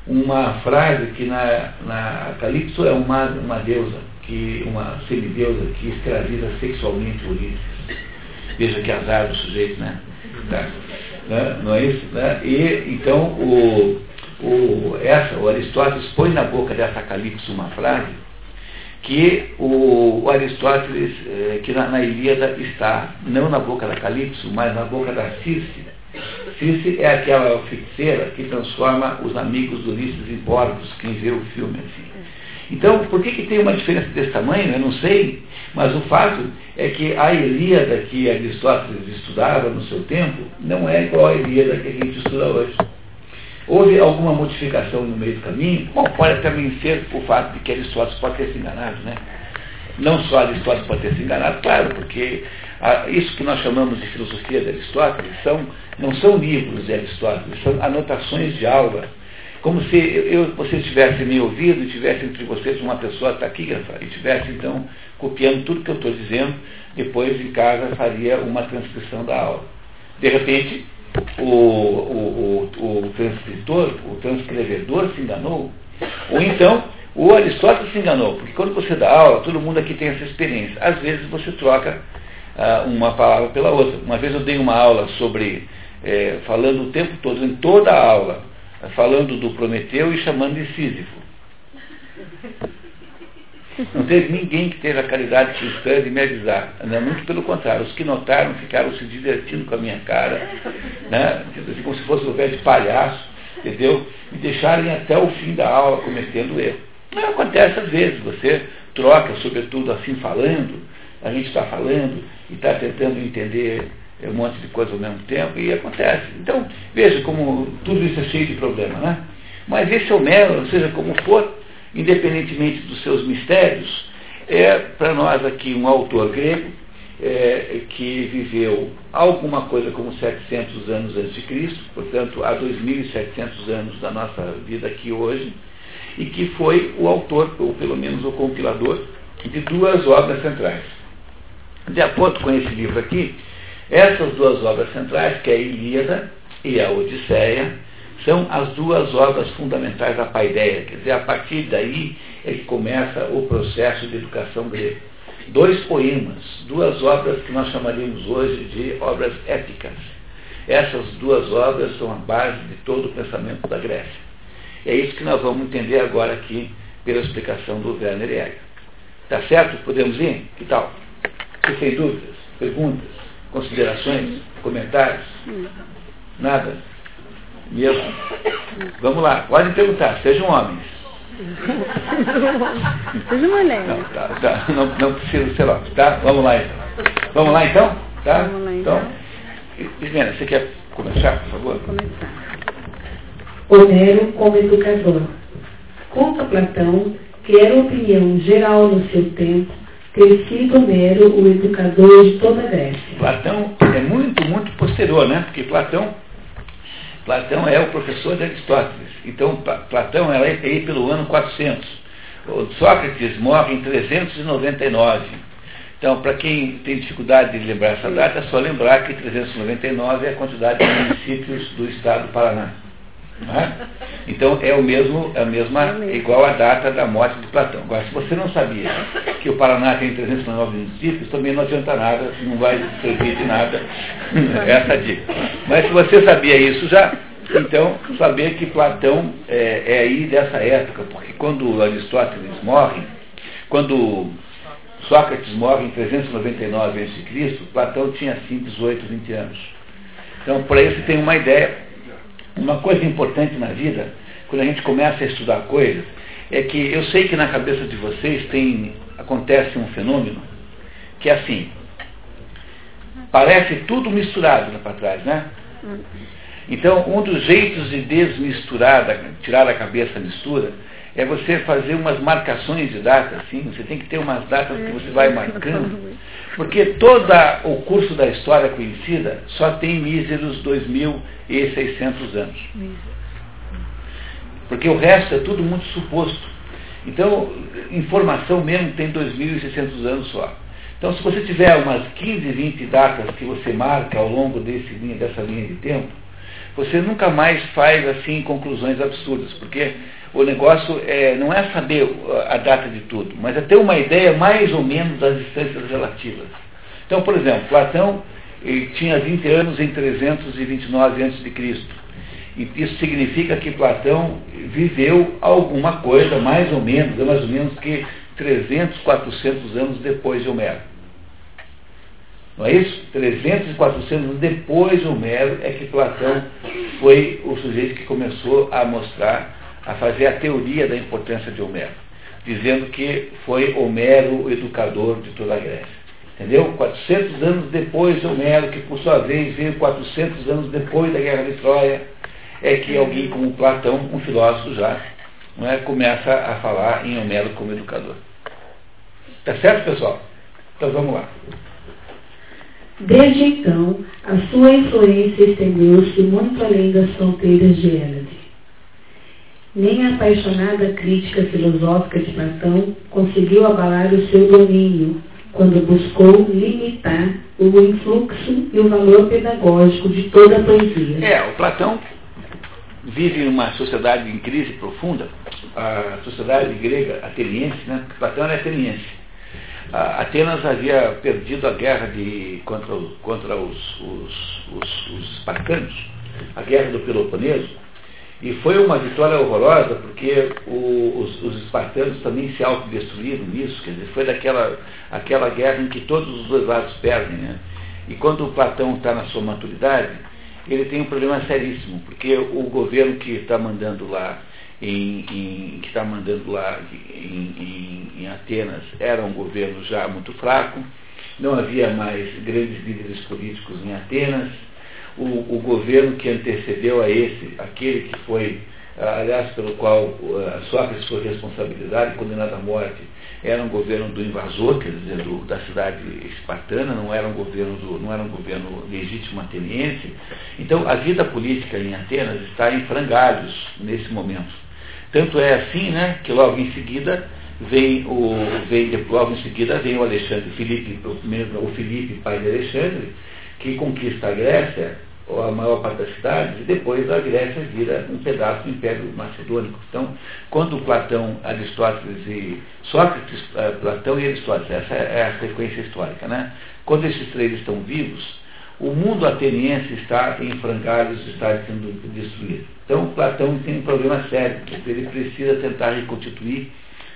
uma frase que na, na Calipso é uma, uma deusa, que, uma semideusa que escraviza sexualmente Ulisses. Veja que azar do sujeito, né? Tá? né? Não é isso? Né? E então o, o, essa, o Aristóteles põe na boca dessa Calipso uma frase que o, o Aristóteles, eh, que na, na, Ilíada está, não na boca da Calipso, mas na boca da Circe. Circe é aquela feiticeira que transforma os amigos do Ulisses em porcos, quem vê o filme assim. Então, por que, que tem uma diferença desse tamanho? Eu não sei, mas o fato é que a Ilíada que Aristóteles estudava no seu tempo não é igual à Ilíada que a gente estuda hoje. Houve alguma modificação no meio do caminho? Bom, pode também ser o fato de que Aristóteles pode ter se enganado, né? Não só Aristóteles pode ter se enganado, claro, porque isso que nós chamamos de filosofia de Aristóteles são, não são livros de Aristóteles, são anotações de aula. Como se eu, você tivesse me ouvido tivesse entre vocês uma pessoa taquígrafa e tivesse então copiando tudo que eu estou dizendo, depois em casa faria uma transcrição da aula. De repente, o, o, o, o transcritor, o transcrevedor se enganou, ou então o Aristóteles se enganou, porque quando você dá aula, todo mundo aqui tem essa experiência. Às vezes você troca ah, uma palavra pela outra. Uma vez eu dei uma aula sobre, é, falando o tempo todo, em toda a aula, falando do Prometeu e chamando de Sísifo. Não teve ninguém que teve a caridade cristã de me avisar. Né? Muito pelo contrário, os que notaram ficaram se divertindo com a minha cara, né? assim, como se fosse um velho palhaço, entendeu? E deixarem até o fim da aula cometendo erro. Mas acontece às vezes, você troca, sobretudo assim falando, a gente está falando e está tentando entender um monte de coisa ao mesmo tempo e acontece. Então, veja como tudo isso é cheio de problema, né? Mas esse Homero, seja como for, independentemente dos seus mistérios, é para nós aqui um autor grego é, que viveu alguma coisa como 700 anos antes de Cristo, portanto, há 2.700 anos da nossa vida aqui hoje, e que foi o autor, ou pelo menos o compilador, de duas obras centrais. De acordo com esse livro aqui, essas duas obras centrais, que é a Ilíada e a Odisseia, são as duas obras fundamentais da paideia. Quer dizer, a partir daí é que começa o processo de educação grega. Dois poemas, duas obras que nós chamaríamos hoje de obras épicas. Essas duas obras são a base de todo o pensamento da Grécia. É isso que nós vamos entender agora aqui pela explicação do Werner Jäger. Tá certo? Podemos ir? Que tal? Você tem dúvidas, perguntas, considerações, comentários? Nada? Mesmo? Vamos lá, podem perguntar, sejam homens. (laughs) Seja mulher. Não, tá, tá, não, não precisa ser homem, tá? Vamos lá então. Vamos lá então? Tá? Vamos lá então. então você quer começar, por favor? Começar. Homero como educador. Conta Platão que era opinião geral no seu tempo sido Homero o educador de toda a Grécia. Platão é muito, muito posterior, né? Porque Platão Platão é o professor de Aristóteles. Então, Platão é aí pelo ano 400. O Sócrates morre em 399. Então, para quem tem dificuldade de lembrar essa data, é só lembrar que 399 é a quantidade de municípios do estado do Paraná. É? Então é o mesmo, é a mesma, é igual a data da morte de Platão. Agora, se você não sabia que o Paraná tem 309 municípios, também não adianta nada, não vai servir de nada (laughs) essa dica. Mas se você sabia isso já, então saber que Platão é, é aí dessa época, porque quando Aristóteles morre, quando Sócrates morre em 399 a.C., Platão tinha 5, 18, 20 anos. Então, aí você tem uma ideia uma coisa importante na vida, quando a gente começa a estudar coisas, é que eu sei que na cabeça de vocês tem, acontece um fenômeno que é assim, parece tudo misturado lá para trás, né? Então, um dos jeitos de desmisturar, tirar da cabeça a mistura, é você fazer umas marcações de data, assim, você tem que ter umas datas que você vai marcando, porque todo o curso da história conhecida só tem míseros 2.600 anos. Porque o resto é tudo muito suposto. Então, informação mesmo tem 2.600 anos só. Então, se você tiver umas 15, 20 datas que você marca ao longo desse, dessa linha de tempo, você nunca mais faz assim conclusões absurdas, porque o negócio é, não é saber a data de tudo, mas é ter uma ideia mais ou menos das distâncias relativas. Então, por exemplo, Platão tinha 20 anos em 329 a.C. E isso significa que Platão viveu alguma coisa, mais ou menos, mais ou menos que 300, 400 anos depois de Homero. Não é isso? 300 e 400 anos depois de Homero é que Platão foi o sujeito que começou a mostrar, a fazer a teoria da importância de Homero, dizendo que foi Homero o educador de toda a Grécia. Entendeu? 400 anos depois de Homero, que por sua vez veio 400 anos depois da Guerra de Troia, é que alguém como Platão, um filósofo já, não é, começa a falar em Homero como educador. Tá certo, pessoal? Então vamos lá. Desde então, a sua influência estendeu-se muito além das fronteiras de Hélade. Nem a apaixonada crítica filosófica de Platão conseguiu abalar o seu domínio quando buscou limitar o influxo e o valor pedagógico de toda a poesia. É, o Platão vive uma sociedade em crise profunda, a sociedade grega ateniense, né? Platão era ateniense. A Atenas havia perdido a guerra de, contra, contra os, os, os, os espartanos, a guerra do Peloponeso, e foi uma vitória horrorosa, porque o, os, os, espartanos também se autodestruíram nisso, quer dizer, foi daquela aquela guerra em que todos os dois lados perdem. Né? E quando o Platão está na sua maturidade, ele tem um problema seríssimo, porque o governo que está mandando lá em, em, que está mandando lá em, em, Atenas era um governo já muito fraco, não havia mais grandes líderes políticos em Atenas. O, o governo que antecedeu a esse, aquele que foi, aliás, pelo qual uh, Sócrates foi responsabilidade, condenado à morte, era um governo do invasor, quer dizer, do, da cidade espartana, não era um governo do, não era um governo legítimo ateniense. Então, a vida política em Atenas está em frangalhos nesse momento. Tanto é assim, né, que logo em seguida vem o vem logo em seguida vem o Alexandre Filipe, o, o Filipe, pai de Alexandre, que conquista a Grécia a maior parte das cidades, e depois a Grécia vira um pedaço do Império Macedônico. Então, quando Platão, Aristóteles e Sócrates, uh, Platão e Aristóteles, essa é a sequência histórica, né? Quando esses três estão vivos, o mundo ateniense está em frangalhos, está sendo destruído. Então, Platão tem um problema sério, porque ele precisa tentar reconstituir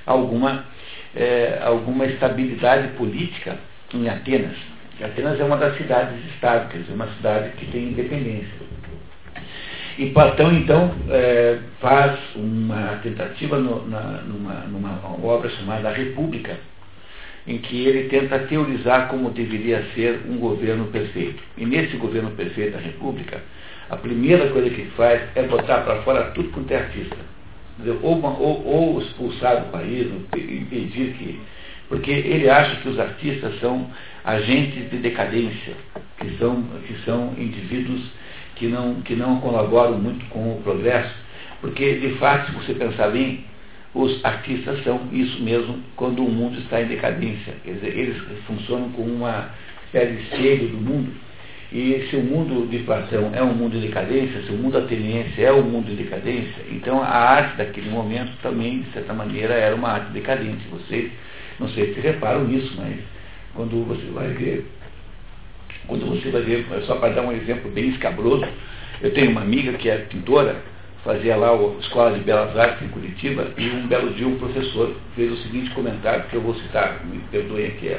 alguma, é, alguma estabilidade política em Atenas Atenas é uma das cidades históricas, uma cidade que tem independência. E Platão, então, é, faz uma tentativa no, na, numa, numa obra chamada República, em que ele tenta teorizar como deveria ser um governo perfeito. E nesse governo perfeito da República, a primeira coisa que ele faz é botar para fora tudo quanto é artista. Ou, ou, ou expulsar do país, impedir que. Porque ele acha que os artistas são agentes de decadência, que são, que são indivíduos que não, que não colaboram muito com o progresso, porque, de fato, se você pensar bem, os artistas são isso mesmo quando o mundo está em decadência. Quer dizer, eles funcionam como uma espécie de espelho do mundo. E se o mundo de Platão é um mundo de decadência, se o mundo ateniense é um mundo de decadência, então a arte daquele momento também, de certa maneira, era uma arte decadente. Vocês, não sei se reparam nisso, mas quando você vai ver, quando você vai ver, só para dar um exemplo bem escabroso, eu tenho uma amiga que é pintora, fazia lá a Escola de Belas Artes em Curitiba, e um belo dia um professor fez o seguinte comentário, que eu vou citar, me perdoem aqui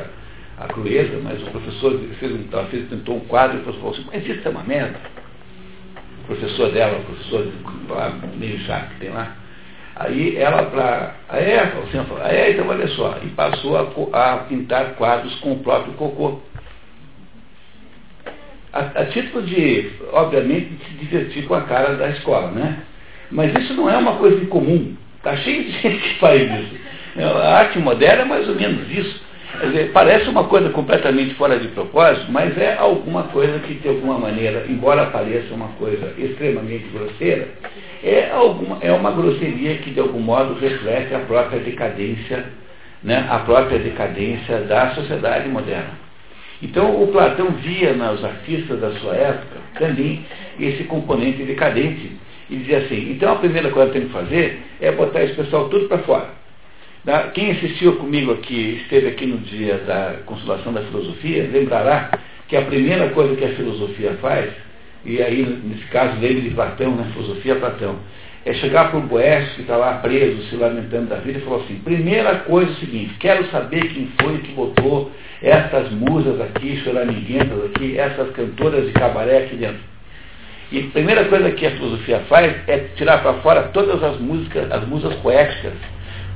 a crueza, mas o professor fez um, fez, pintou um quadro e falou assim, mas isso é uma merda. O professor dela, o professor meio chato que tem lá, Aí ela para. Aí é, assim, falou, é, então olha só, e passou a, a, pintar quadros com o próprio cocô. A, a título de, obviamente, se divertir com a cara da escola, né? Mas isso não é uma coisa incomum. Está cheio de (laughs) gente que faz isso. A arte moderna é mais ou menos isso. Dizer, parece uma coisa completamente fora de propósito, mas é alguma coisa que, de alguma maneira, embora pareça uma coisa extremamente grosseira, é, alguma, é uma grosseria que, de algum modo, reflete a própria decadência, né, a própria decadência da sociedade moderna. Então, o Platão via nos artistas da sua época também esse componente decadente e dizia assim: então a primeira coisa que tem que fazer é botar esse pessoal tudo para fora. Quem assistiu comigo aqui, esteve aqui no dia da consolação da filosofia, lembrará que a primeira coisa que a filosofia faz, e aí nesse caso lembre de Platão, né, filosofia Platão, é chegar para o Boécio que está lá preso, se lamentando da vida, e falar assim, primeira coisa é o seguinte, quero saber quem foi que botou essas musas aqui, choramiguentas aqui, essas cantoras de cabaré aqui dentro. E a primeira coisa que a filosofia faz é tirar para fora todas as músicas, as musas poéticas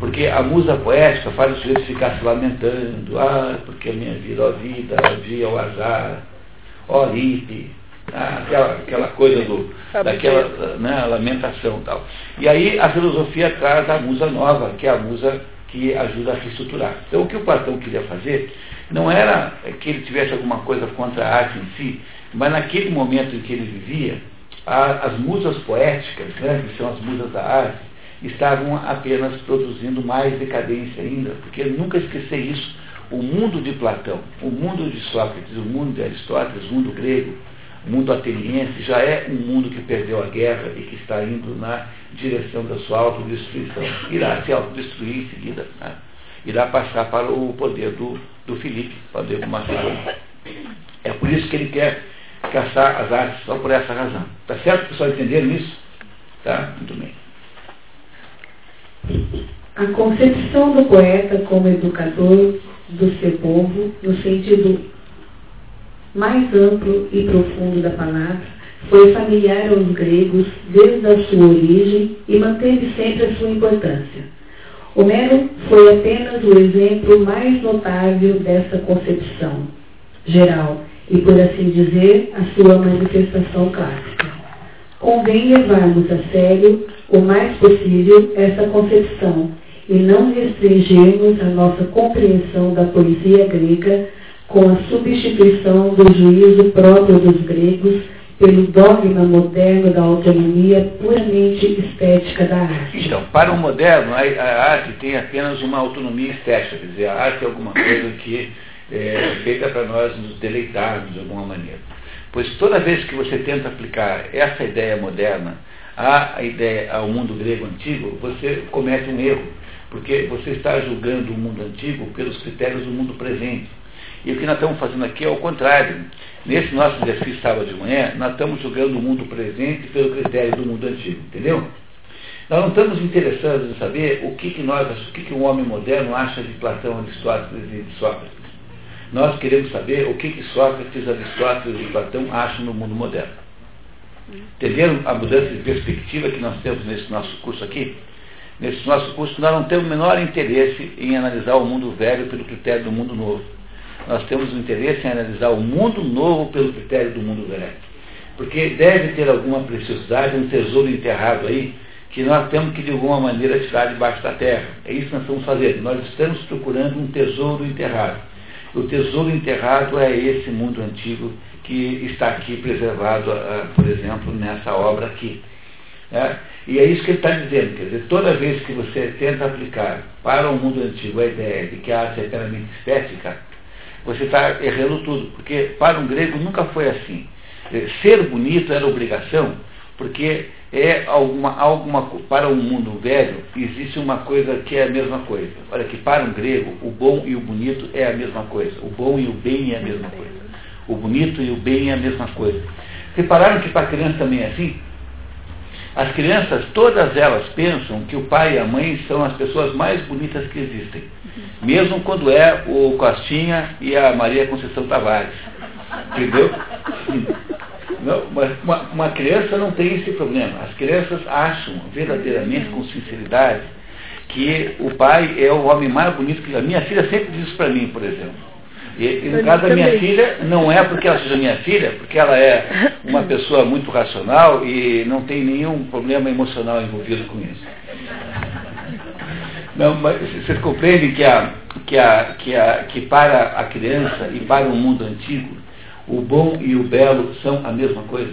porque a musa poética faz o sujeito ficar se lamentando, ah, porque a minha vida, ó vida, ó dia, ó azar, ó ripe, ah, aquela, aquela coisa do, daquela né, lamentação e tal. E aí a filosofia traz a musa nova, que é a musa que ajuda a reestruturar. Então o que o Platão queria fazer não era que ele tivesse alguma coisa contra a arte em si, mas naquele momento em que ele vivia, a, as musas poéticas, né, que são as musas da arte, estavam apenas produzindo mais decadência ainda, porque nunca esquecer isso. O mundo de Platão, o mundo de Sócrates, o mundo de Aristóteles, o mundo grego, o mundo ateniense já é um mundo que perdeu a guerra e que está indo na direção da sua autodestruição. Irá se autodestruir em seguida. Né? Irá passar para o poder do, do Filipe, poder do Macedônio. É por isso que ele quer caçar as artes, só por essa razão. Tá certo, pessoal, entenderam isso? Tá? Muito bem. A concepção do poeta como educador do seu povo, no sentido mais amplo e profundo da palavra, foi familiar aos gregos desde a sua origem e manteve sempre a sua importância. Homero foi apenas o exemplo mais notável dessa concepção geral e, por assim dizer, a sua manifestação clássica. Convém levarmos a sério o mais possível essa concepção e não restringirmos a nossa compreensão da poesia grega com a substituição do juízo próprio dos gregos pelo dogma moderno da autonomia puramente estética da arte. Então, para o moderno, a, a arte tem apenas uma autonomia estética, quer dizer, a arte é alguma coisa que é feita para nós nos deleitarmos de alguma maneira. Pois toda vez que você tenta aplicar essa ideia moderna a ideia ao mundo grego antigo, você comete um erro, porque você está julgando o mundo antigo pelos critérios do mundo presente. E o que nós estamos fazendo aqui é o contrário. Nesse nosso exercício sábado de manhã, nós estamos julgando o mundo presente pelo critério do mundo antigo, entendeu? Nós não estamos interessados em saber o que, que nós, o que, que um homem moderno acha de Platão, Aristóteles e de Sócrates. Nós queremos saber o que, que Sócrates, Aristóteles e Platão acham no mundo moderno. Entenderam a mudança de perspectiva que nós temos nesse nosso curso aqui? Nesse nosso curso, nós não temos o menor interesse em analisar o mundo velho pelo critério do mundo novo. Nós temos o interesse em analisar o mundo novo pelo critério do mundo velho. Porque deve ter alguma preciosidade, um tesouro enterrado aí, que nós temos que de alguma maneira tirar debaixo da terra. É isso que nós estamos fazendo. Nós estamos procurando um tesouro enterrado. O tesouro enterrado é esse mundo antigo que está aqui preservado, uh, por exemplo, nessa obra aqui. Né? E é isso que ele está dizendo, quer dizer, toda vez que você tenta aplicar para o mundo antigo a ideia de que a arte é meramente estética, você está errando tudo, porque para um grego nunca foi assim. Ser bonito era obrigação, porque é alguma, alguma para um mundo velho existe uma coisa que é a mesma coisa. Olha que para um grego o bom e o bonito é a mesma coisa, o bom e o bem é a mesma coisa. O bonito e o bem é a mesma coisa. Repararam que para a criança também é assim? As crianças, todas elas pensam que o pai e a mãe são as pessoas mais bonitas que existem. Mesmo quando é o Costinha e a Maria Conceição Tavares. Entendeu? Não, uma, uma criança não tem esse problema. As crianças acham verdadeiramente, com sinceridade, que o pai é o homem mais bonito que. A minha filha sempre diz isso para mim, por exemplo. E, e no caso da minha filha, não é porque ela seja minha filha, porque ela é uma (laughs) pessoa muito racional e não tem nenhum problema emocional envolvido com isso. Não, mas vocês compreendem que, a, que, a, que, a, que para a criança e para o mundo antigo, o bom e o belo são a mesma coisa?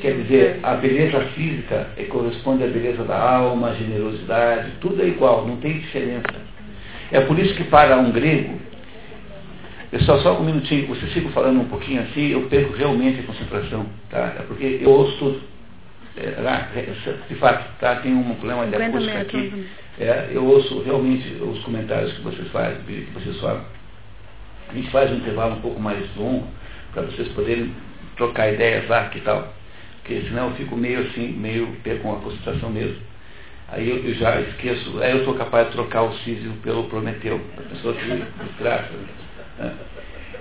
Quer dizer, a beleza física corresponde à beleza da alma, a generosidade, tudo é igual, não tem diferença. É por isso que para um grego, pessoal, só um minutinho, vocês ficam falando um pouquinho assim, eu perco realmente a concentração, tá? É porque eu ouço tudo. É, lá, de fato, tá, tem um problema de acústica aqui. É, eu ouço realmente os comentários que vocês fazem, que vocês falam. A gente faz um intervalo um pouco mais longo para vocês poderem trocar ideias lá que tal. Porque senão eu fico meio assim, meio com a concentração mesmo. Aí eu, eu, já esqueço, aí eu sou capaz de trocar o Císio pelo Prometeu, a pessoa que me traça.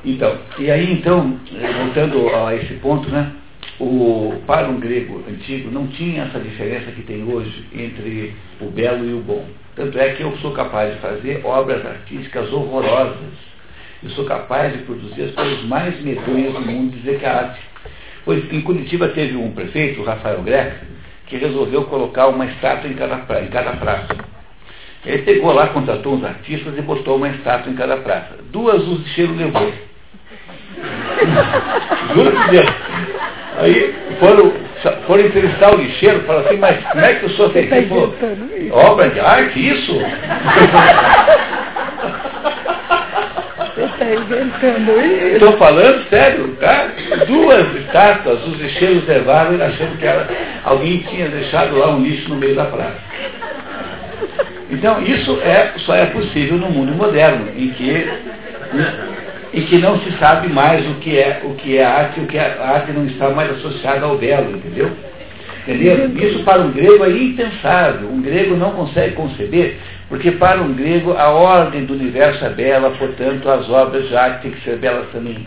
Então, e aí então, voltando a esse ponto, né? O, para um grego antigo não tinha essa diferença que tem hoje entre o belo e o bom. Tanto é que eu sou capaz de fazer obras artísticas horrorosas. Eu sou capaz de produzir as coisas mais medonhas do mundo e dizer que é arte. Pois em Curitiba teve um prefeito, o Rafael Greca, que resolveu colocar uma estátua em cada, praça, em cada praça. Ele pegou lá, contratou uns artistas e botou uma estátua em cada praça. Duas o cheiro levou. (laughs) Juro por Deus. Aí foram, foram entrevistar o lixeiro, falaram assim, mas como é que o senhor fez isso? Obra de arte, isso? Você está inventando isso? Estou falando sério, tá? Duas estátuas, os lixeiros levaram achando que era, alguém tinha deixado lá um lixo no meio da praça. Então, isso é, só é possível no mundo moderno, em que e que não se sabe mais o que é o que é arte, o que é, arte não está mais associada ao belo, entendeu? Entendeu? Isso para um grego é impensável. Um grego não consegue conceber, porque para um grego a ordem do universo é bela, portanto as obras de arte têm que ser belas também.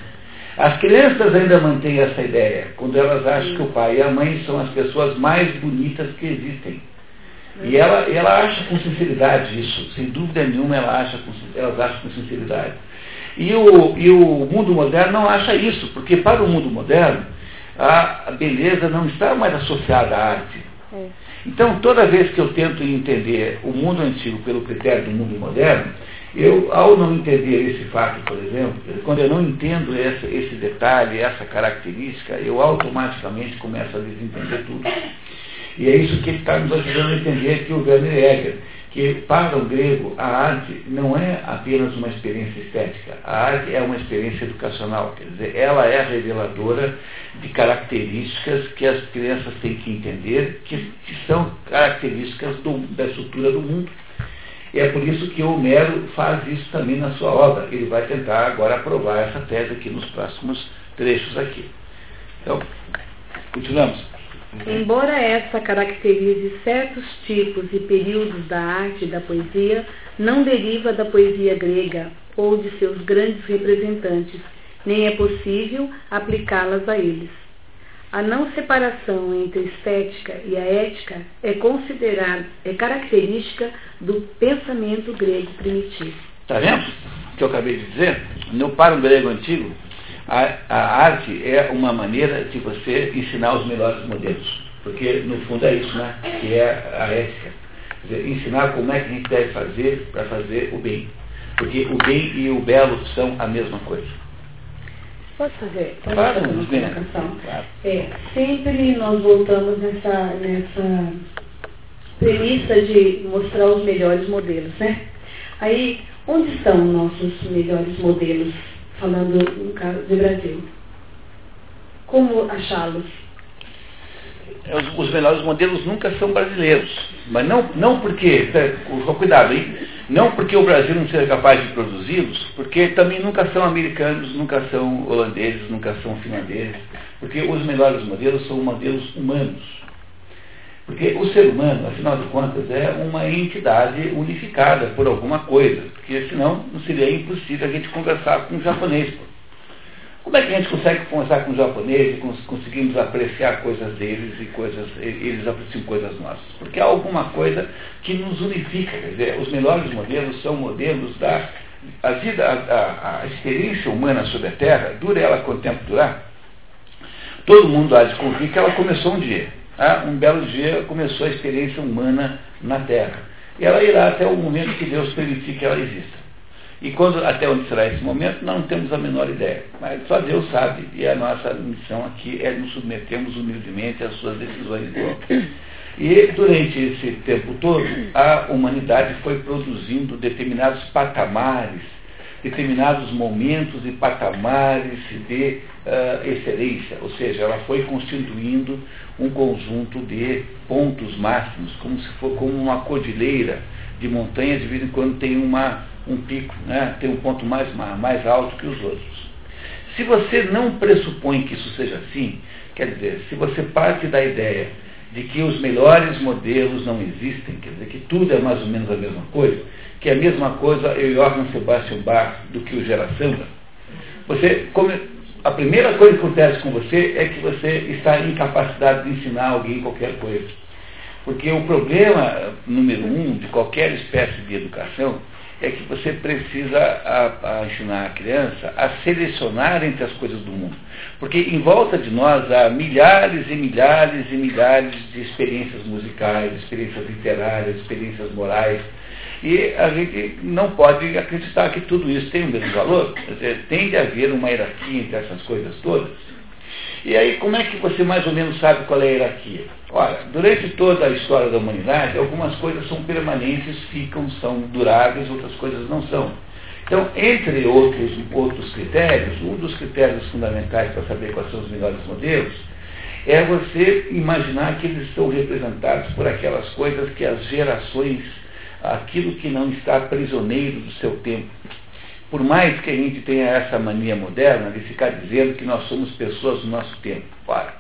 As crianças ainda mantêm essa ideia, quando elas acham que o pai e a mãe são as pessoas mais bonitas que existem. E ela, ela acha com sinceridade isso, sem dúvida nenhuma ela acha com, elas acham com sinceridade. E o, e o mundo moderno não acha isso, porque para o mundo moderno a beleza não está mais associada à arte. É. Então, toda vez que eu tento entender o mundo antigo pelo critério do mundo moderno, eu, ao não entender esse fato, por exemplo, quando eu não entendo esse, esse detalhe, essa característica, eu automaticamente começo a desentender tudo. E é isso que está nos ajudando a entender que o Werner Egger que para o grego a arte não é apenas uma experiência estética, a arte é uma experiência educacional, quer dizer, ela é reveladora de características que as crianças têm que entender, que, que são características do, da estrutura do mundo. E é por isso que Homero faz isso também na sua obra. Ele vai tentar agora aprovar essa tese aqui nos próximos trechos aqui. Então, continuamos. Embora essa caracterize certos tipos e períodos da arte e da poesia, não deriva da poesia grega ou de seus grandes representantes, nem é possível aplicá-las a eles. A não separação entre a estética e a ética é considerada, é característica do pensamento grego primitivo. Está vendo o que eu acabei de dizer? No para o grego antigo, a, a, arte é uma maneira de você ensinar os melhores modelos. Porque, no fundo, é isso, né? Que é a ética. Dizer, ensinar como é que a gente deve fazer para fazer o bem. Porque o bem e o belo são a mesma coisa. Posso fazer? Posso claro, fazer uma colocação? Claro. É, sempre nós voltamos nessa, nessa premissa de mostrar os melhores modelos, né? Aí, onde estão nossos melhores modelos falando no caso do Brasil. Como achá-los? Os, os, melhores modelos nunca são brasileiros. Mas não, não porque, (laughs) é, cuidado, hein? Não porque o Brasil não seja capaz de produzi-los, porque também nunca são americanos, nunca são holandeses, nunca são finlandeses. Porque os melhores modelos são modelos humanos. Porque o ser humano, afinal de contas, é uma entidade unificada por alguma coisa, porque senão não seria impossível a gente conversar com o japonês. Como é que a gente consegue conversar com o japonês e conseguimos apreciar coisas deles e coisas, eles apreciam coisas nossas? Porque há alguma coisa que nos unifica. Quer dizer, os melhores modelos são modelos da a vida, a, a, a experiência humana sobre a Terra, dura ela quanto tempo durar, todo mundo há de convir que ela começou um dia. Ah, um belo dia começou a experiência humana na Terra. ela irá até o momento que Deus permitir que ela exista. E quando, até onde será esse momento, não temos a menor ideia. Mas só Deus sabe, e a nossa missão aqui é nos submetermos humildemente às suas decisões de E durante esse tempo todo, a humanidade foi produzindo determinados patamares, determinados momentos e patamares de uh, excelência, ou seja, ela foi constituindo um conjunto de pontos máximos, como se for como uma cordilheira de montanhas, de vez em quando tem uma um pico, né? tem um ponto mais, mais alto que os outros. Se você não pressupõe que isso seja assim, quer dizer, se você parte da ideia de que os melhores modelos não existem, quer dizer, que tudo é mais ou menos a mesma coisa, que é a mesma coisa eu Johann Sebastian Bach do que o Gera Samba, você, come, a primeira coisa que acontece com você é que você está incapacidade de ensinar alguém qualquer coisa. Porque o problema número um de qualquer espécie de educação é que você precisa a, a ensinar a criança a selecionar entre as coisas do mundo. Porque em volta de nós há milhares e milhares e milhares de experiências musicais, experiências literárias, experiências morais. E a gente não pode acreditar que tudo isso tem o mesmo valor. Dizer, tem de haver uma hierarquia entre essas coisas todas. E aí, como é que você mais ou menos sabe qual é a hierarquia? Olha, durante toda a história da humanidade, algumas coisas são permanentes, ficam, são duráveis, outras coisas não são. Então, entre outros, outros critérios, um dos critérios fundamentais para saber quais são os melhores modelos é você imaginar que eles são representados por aquelas coisas que as gerações, aquilo que não está prisioneiro do seu tempo, por mais que a gente tenha essa mania moderna de ficar dizendo que nós somos pessoas do nosso tempo. Para.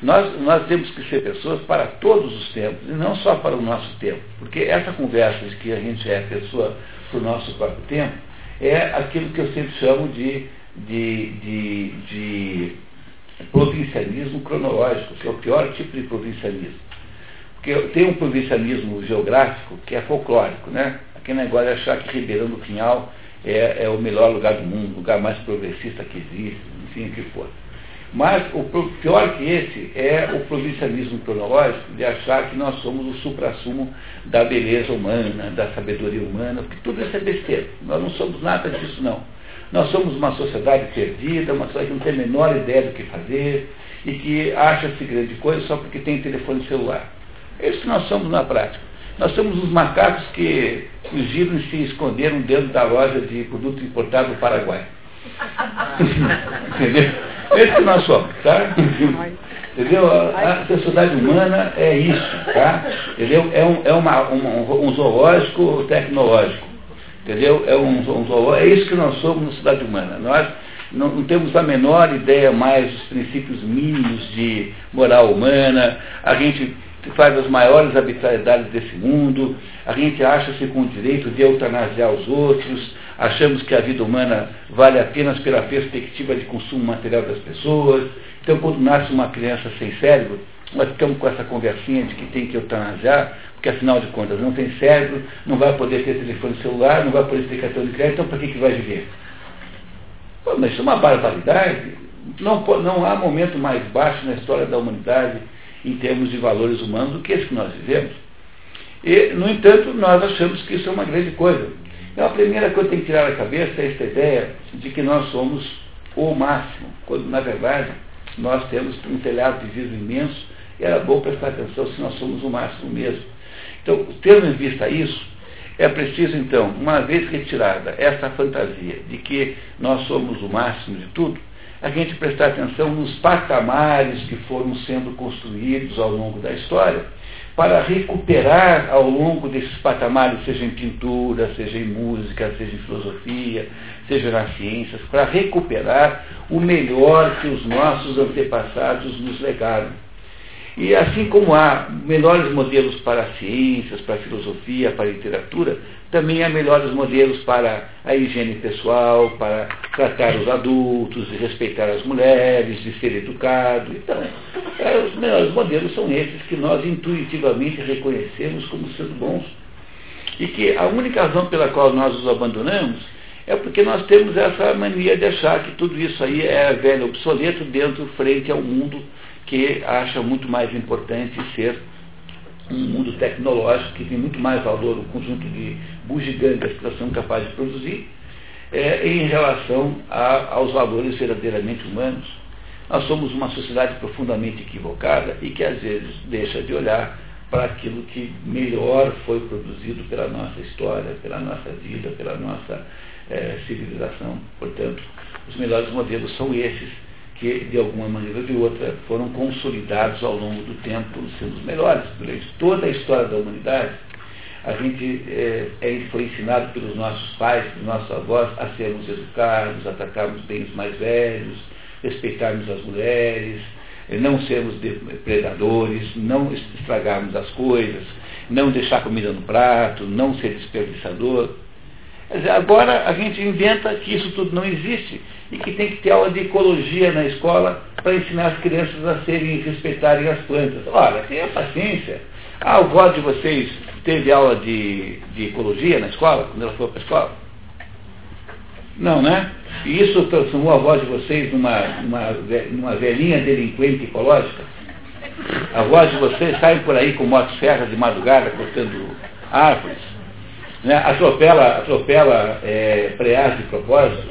Nós, nós temos que ser pessoas para todos os tempos, e não só para o nosso tempo. Porque essa conversa de que a gente é pessoa para o nosso próprio tempo é aquilo que eu sempre chamo de, de, de, de provincialismo cronológico, que é o pior tipo de provincialismo. Porque tem um provincialismo geográfico que é folclórico, né? Aquele negócio de achar que Ribeirão do Pinhal é, é o melhor lugar do mundo, o lugar mais progressista que existe, enfim, o que for. Mas o pior que esse é o provincialismo cronológico de achar que nós somos o suprassumo da beleza humana, da sabedoria humana, porque tudo isso é besteira. Nós não somos nada disso, não. Nós somos uma sociedade perdida, uma sociedade que não tem a menor ideia do que fazer e que acha-se grande coisa só porque tem telefone celular. Que nós somos na prática. Nós somos os macacos que fugiram e se esconderam dentro da loja de produto importado do Paraguai. (laughs) Entendeu? Esse que nós somos, tá? Entendeu? A, a sociedade humana é isso, tá? Entendeu? É um, é uma, um, um zoológico tecnológico. Entendeu? É, um, um zoológico, é isso que nós somos na sociedade humana. Nós não, não, temos a menor ideia mais dos princípios mínimos de moral humana, a gente faz as maiores arbitrariedades desse mundo, a gente acha-se com o direito de eutanasiar os outros, achamos que a vida humana vale apenas pela perspectiva de consumo material das pessoas. Então, quando nasce uma criança sem cérebro, nós ficamos com essa conversinha de que tem que eutanasiar, porque afinal de contas não tem cérebro, não vai poder ter telefone celular, não vai poder ter cartão de crédito, então para que, que vai viver? Pô, mas isso é uma barbaridade. Não, não há momento mais baixo na história da humanidade em termos de valores humanos do que esse que nós vivemos. E, no entanto, nós achamos que isso é uma grande coisa. Então, a primeira coisa que tem que tirar da cabeça é esta ideia de que nós somos o máximo, quando, na verdade, nós temos um telhado de vidro imenso e era bom prestar atenção se nós somos o máximo mesmo. Então, tendo em vista isso, é preciso, então, uma vez retirada essa fantasia de que nós somos o máximo de tudo, a gente prestar atenção nos patamares que foram sendo construídos ao longo da história, para recuperar ao longo desses patamares, seja em pintura, seja em música, seja em filosofia, seja nas ciências, para recuperar o melhor que os nossos antepassados nos legaram. E assim como há melhores modelos para as ciências, para filosofia, para literatura, também há melhores modelos para a higiene pessoal, para tratar os adultos, de respeitar as mulheres, de ser educado. Então, é, os melhores modelos são esses que nós intuitivamente reconhecemos como sendo bons. E que a única razão pela qual nós os abandonamos é porque nós temos essa mania de achar que tudo isso aí é velho obsoleto dentro frente ao mundo que acha muito mais importante ser um mundo tecnológico que tem muito mais valor o conjunto de bugigangas que nós somos capazes de produzir, é, em relação a, aos valores verdadeiramente humanos. Nós somos uma sociedade profundamente equivocada e que às vezes deixa de olhar para aquilo que melhor foi produzido pela nossa história, pela nossa vida, pela nossa é, civilização. Portanto, os melhores modelos são esses que, de alguma maneira ou de outra, foram consolidados ao longo do tempo sendo os melhores. Durante toda a história da humanidade, a gente é, é, foi ensinado pelos nossos pais, pelos nossos avós, a sermos educados, a tratarmos bem os mais velhos, respeitarmos as mulheres, não sermos depredadores, não estragarmos as coisas, não deixar comida no prato, não ser desperdiçador. Dizer, agora a gente inventa que isso tudo não existe e que tem que ter aula de ecologia na escola para ensinar as crianças a serem respeitarem as plantas. Olha, tenha paciência. Ah, a avó de vocês teve aula de, de ecologia na escola, quando ela foi para a escola? Não, né? E isso transformou a voz de vocês numa, numa, numa velhinha delinquente ecológica? A voz de vocês sai por aí com motos ferras de madrugada cortando árvores? Né? Atropela, atropela é, de propósito?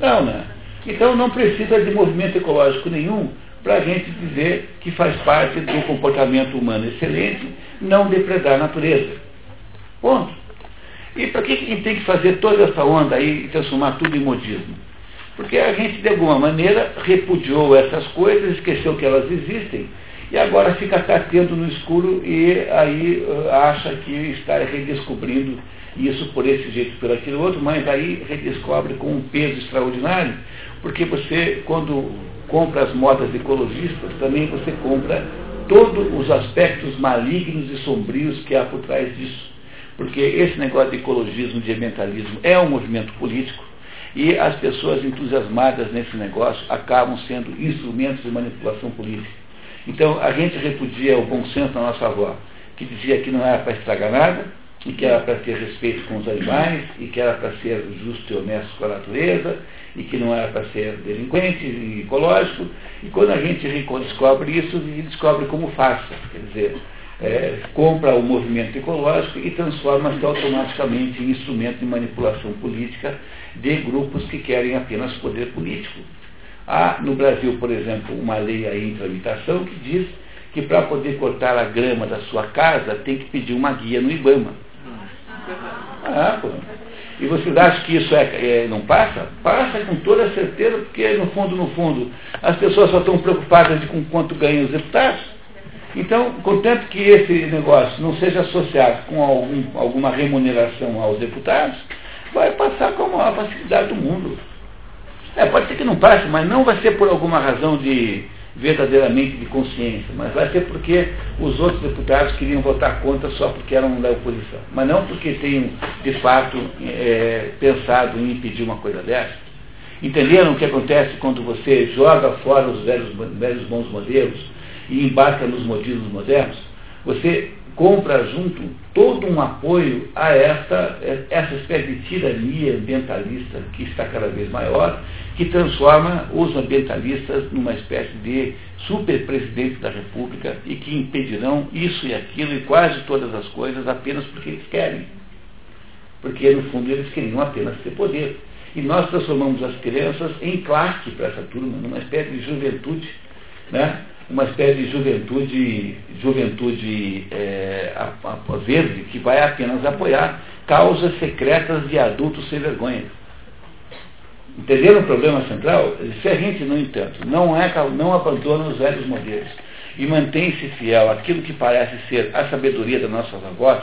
Não, né? Então não precisa de movimento ecológico nenhum para a gente dizer que faz parte do comportamento humano excelente não depredar a natureza. Ponto. E para que a gente tem que fazer toda essa onda aí e transformar tudo em modismo? Porque a gente, de alguma maneira, repudiou essas coisas, esqueceu que elas existem, e agora fica catendo no escuro e aí uh, acha que está redescobrindo isso por esse jeito, por aquilo outro, mas aí redescobre com um peso extraordinário, porque você, quando compra as modas ecologistas, também você compra todos os aspectos malignos e sombrios que há por trás disso porque esse negócio de ecologismo, de ambientalismo é um movimento político e as pessoas entusiasmadas nesse negócio acabam sendo instrumentos de manipulação política. Então a gente repudia o bom senso da nossa avó, que dizia que não era para estragar nada, e que era para ter respeito com os animais, e que era para ser justo e honesto com a natureza, e que não era para ser delinquente e ecológico. E quando a gente descobre isso, descobre como faça. Quer dizer, é, compra o movimento ecológico e transforma-se automaticamente em instrumento de manipulação política de grupos que querem apenas poder político. Há no Brasil, por exemplo, uma lei aí em tramitação que diz que para poder cortar a grama da sua casa tem que pedir uma guia no IBAMA. Ah, pô. E vocês acham que isso é, é, não passa? Passa com toda certeza, porque no fundo, no fundo, as pessoas só estão preocupadas de com quanto ganham os deputados. Então, contanto que esse negócio não seja associado com algum, alguma remuneração aos deputados, vai passar com a maior facilidade do mundo. É, pode ser que não passe, mas não vai ser por alguma razão de verdadeiramente de consciência, mas vai ser porque os outros deputados queriam votar contra só porque eram da oposição, mas não porque tenham, de fato, é, pensado em impedir uma coisa dessa. Entenderam o que acontece quando você joga fora os velhos, velhos bons modelos, e embarca nos modismos modernos, você compra junto todo um apoio a esta, essa espécie de tirania ambientalista que está cada vez maior, que transforma os ambientalistas numa espécie de super-presidente da República e que impedirão isso e aquilo e quase todas as coisas apenas porque eles querem. Porque, no fundo, eles queriam apenas ter poder. E nós transformamos as crianças em claque para essa turma, numa espécie de juventude, né? Uma espécie de juventude, juventude é, a, a, verde que vai apenas apoiar causas secretas de adultos sem vergonha. Entenderam o problema central? Se a gente, no entanto, não, é, não abandona os velhos modelos e mantém-se fiel àquilo que parece ser a sabedoria das nossas avós,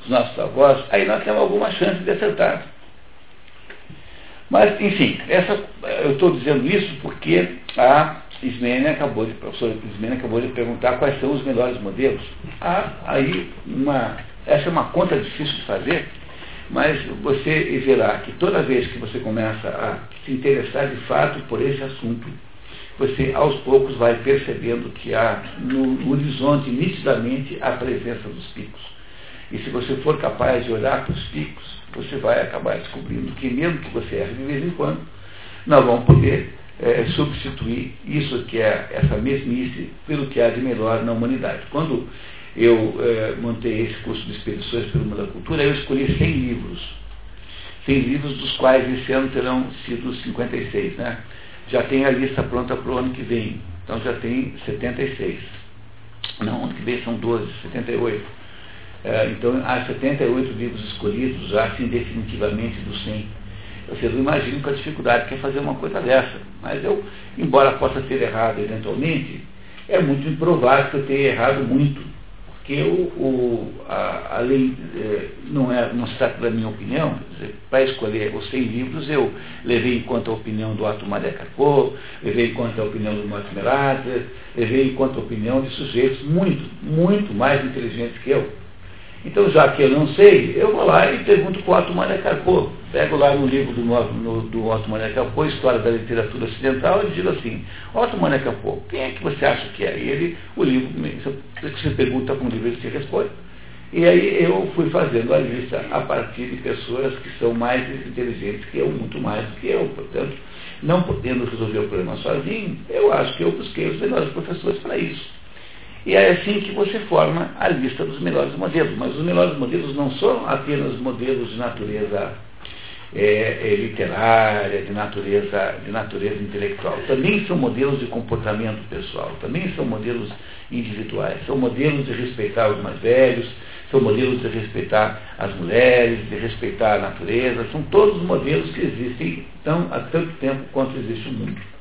dos nossos avós, aí nós temos alguma chance de acertar. Mas, enfim, essa, eu estou dizendo isso porque a Ismênia acabou de, professor Ismênia acabou de perguntar quais são os melhores modelos. Há aí uma, essa é uma conta difícil de fazer, mas você verá que toda vez que você começa a se interessar de fato por esse assunto, você aos poucos vai percebendo que há no horizonte nitidamente a presença dos picos. E se você for capaz de olhar para os picos, você vai acabar descobrindo que mesmo que você erre de vez em quando, nós vamos poder é, substituir isso que é essa mesmice pelo que há de melhor na humanidade. Quando eu é, montei esse curso de expedições pelo mundo da cultura, eu escolhi 100 livros. 100 livros, dos quais esse ano terão sido 56, né? Já tem a lista pronta para o ano que vem. Então já tem 76. Não, ano que vem são 12, 78. É, então há 78 livros escolhidos, já assim definitivamente dos 100. Vocês não imaginam com a dificuldade que é fazer uma coisa dessa. Mas eu, embora possa ter errado eventualmente, é muito improvável que eu tenha errado muito. Porque o, o, a, a lei é, não, é, não se trata da minha opinião. Para escolher os 100 livros, eu levei em conta a opinião do Otto Maria levei em conta a opinião do Mortimer Adler, levei em conta a opinião de sujeitos muito, muito mais inteligentes que eu então, já que eu não sei, eu vou lá e pergunto para o Otto Maria Carpo. Pego lá no livro do, no, do Otto Maria Carpo, História da Literatura Ocidental, e digo assim, Otto Maria Carpo, quem é que você acha que é? E ele, o livro, você pergunta com o livro, ele te responde. E aí eu fui fazendo a lista a partir de pessoas que são mais inteligentes que eu, muito mais do que eu. Portanto, não podendo resolver o problema sozinho, eu acho que eu busquei os melhores professores para isso. E é assim que você forma a lista dos melhores modelos. Mas os melhores modelos não são apenas modelos de natureza é, é, literária, de natureza, de natureza intelectual. Também são modelos de comportamento pessoal, também são modelos individuais, são modelos de respeitar os mais velhos, são modelos de respeitar as mulheres, de respeitar a natureza, são todos modelos que existem há tanto tempo quanto existe o mundo.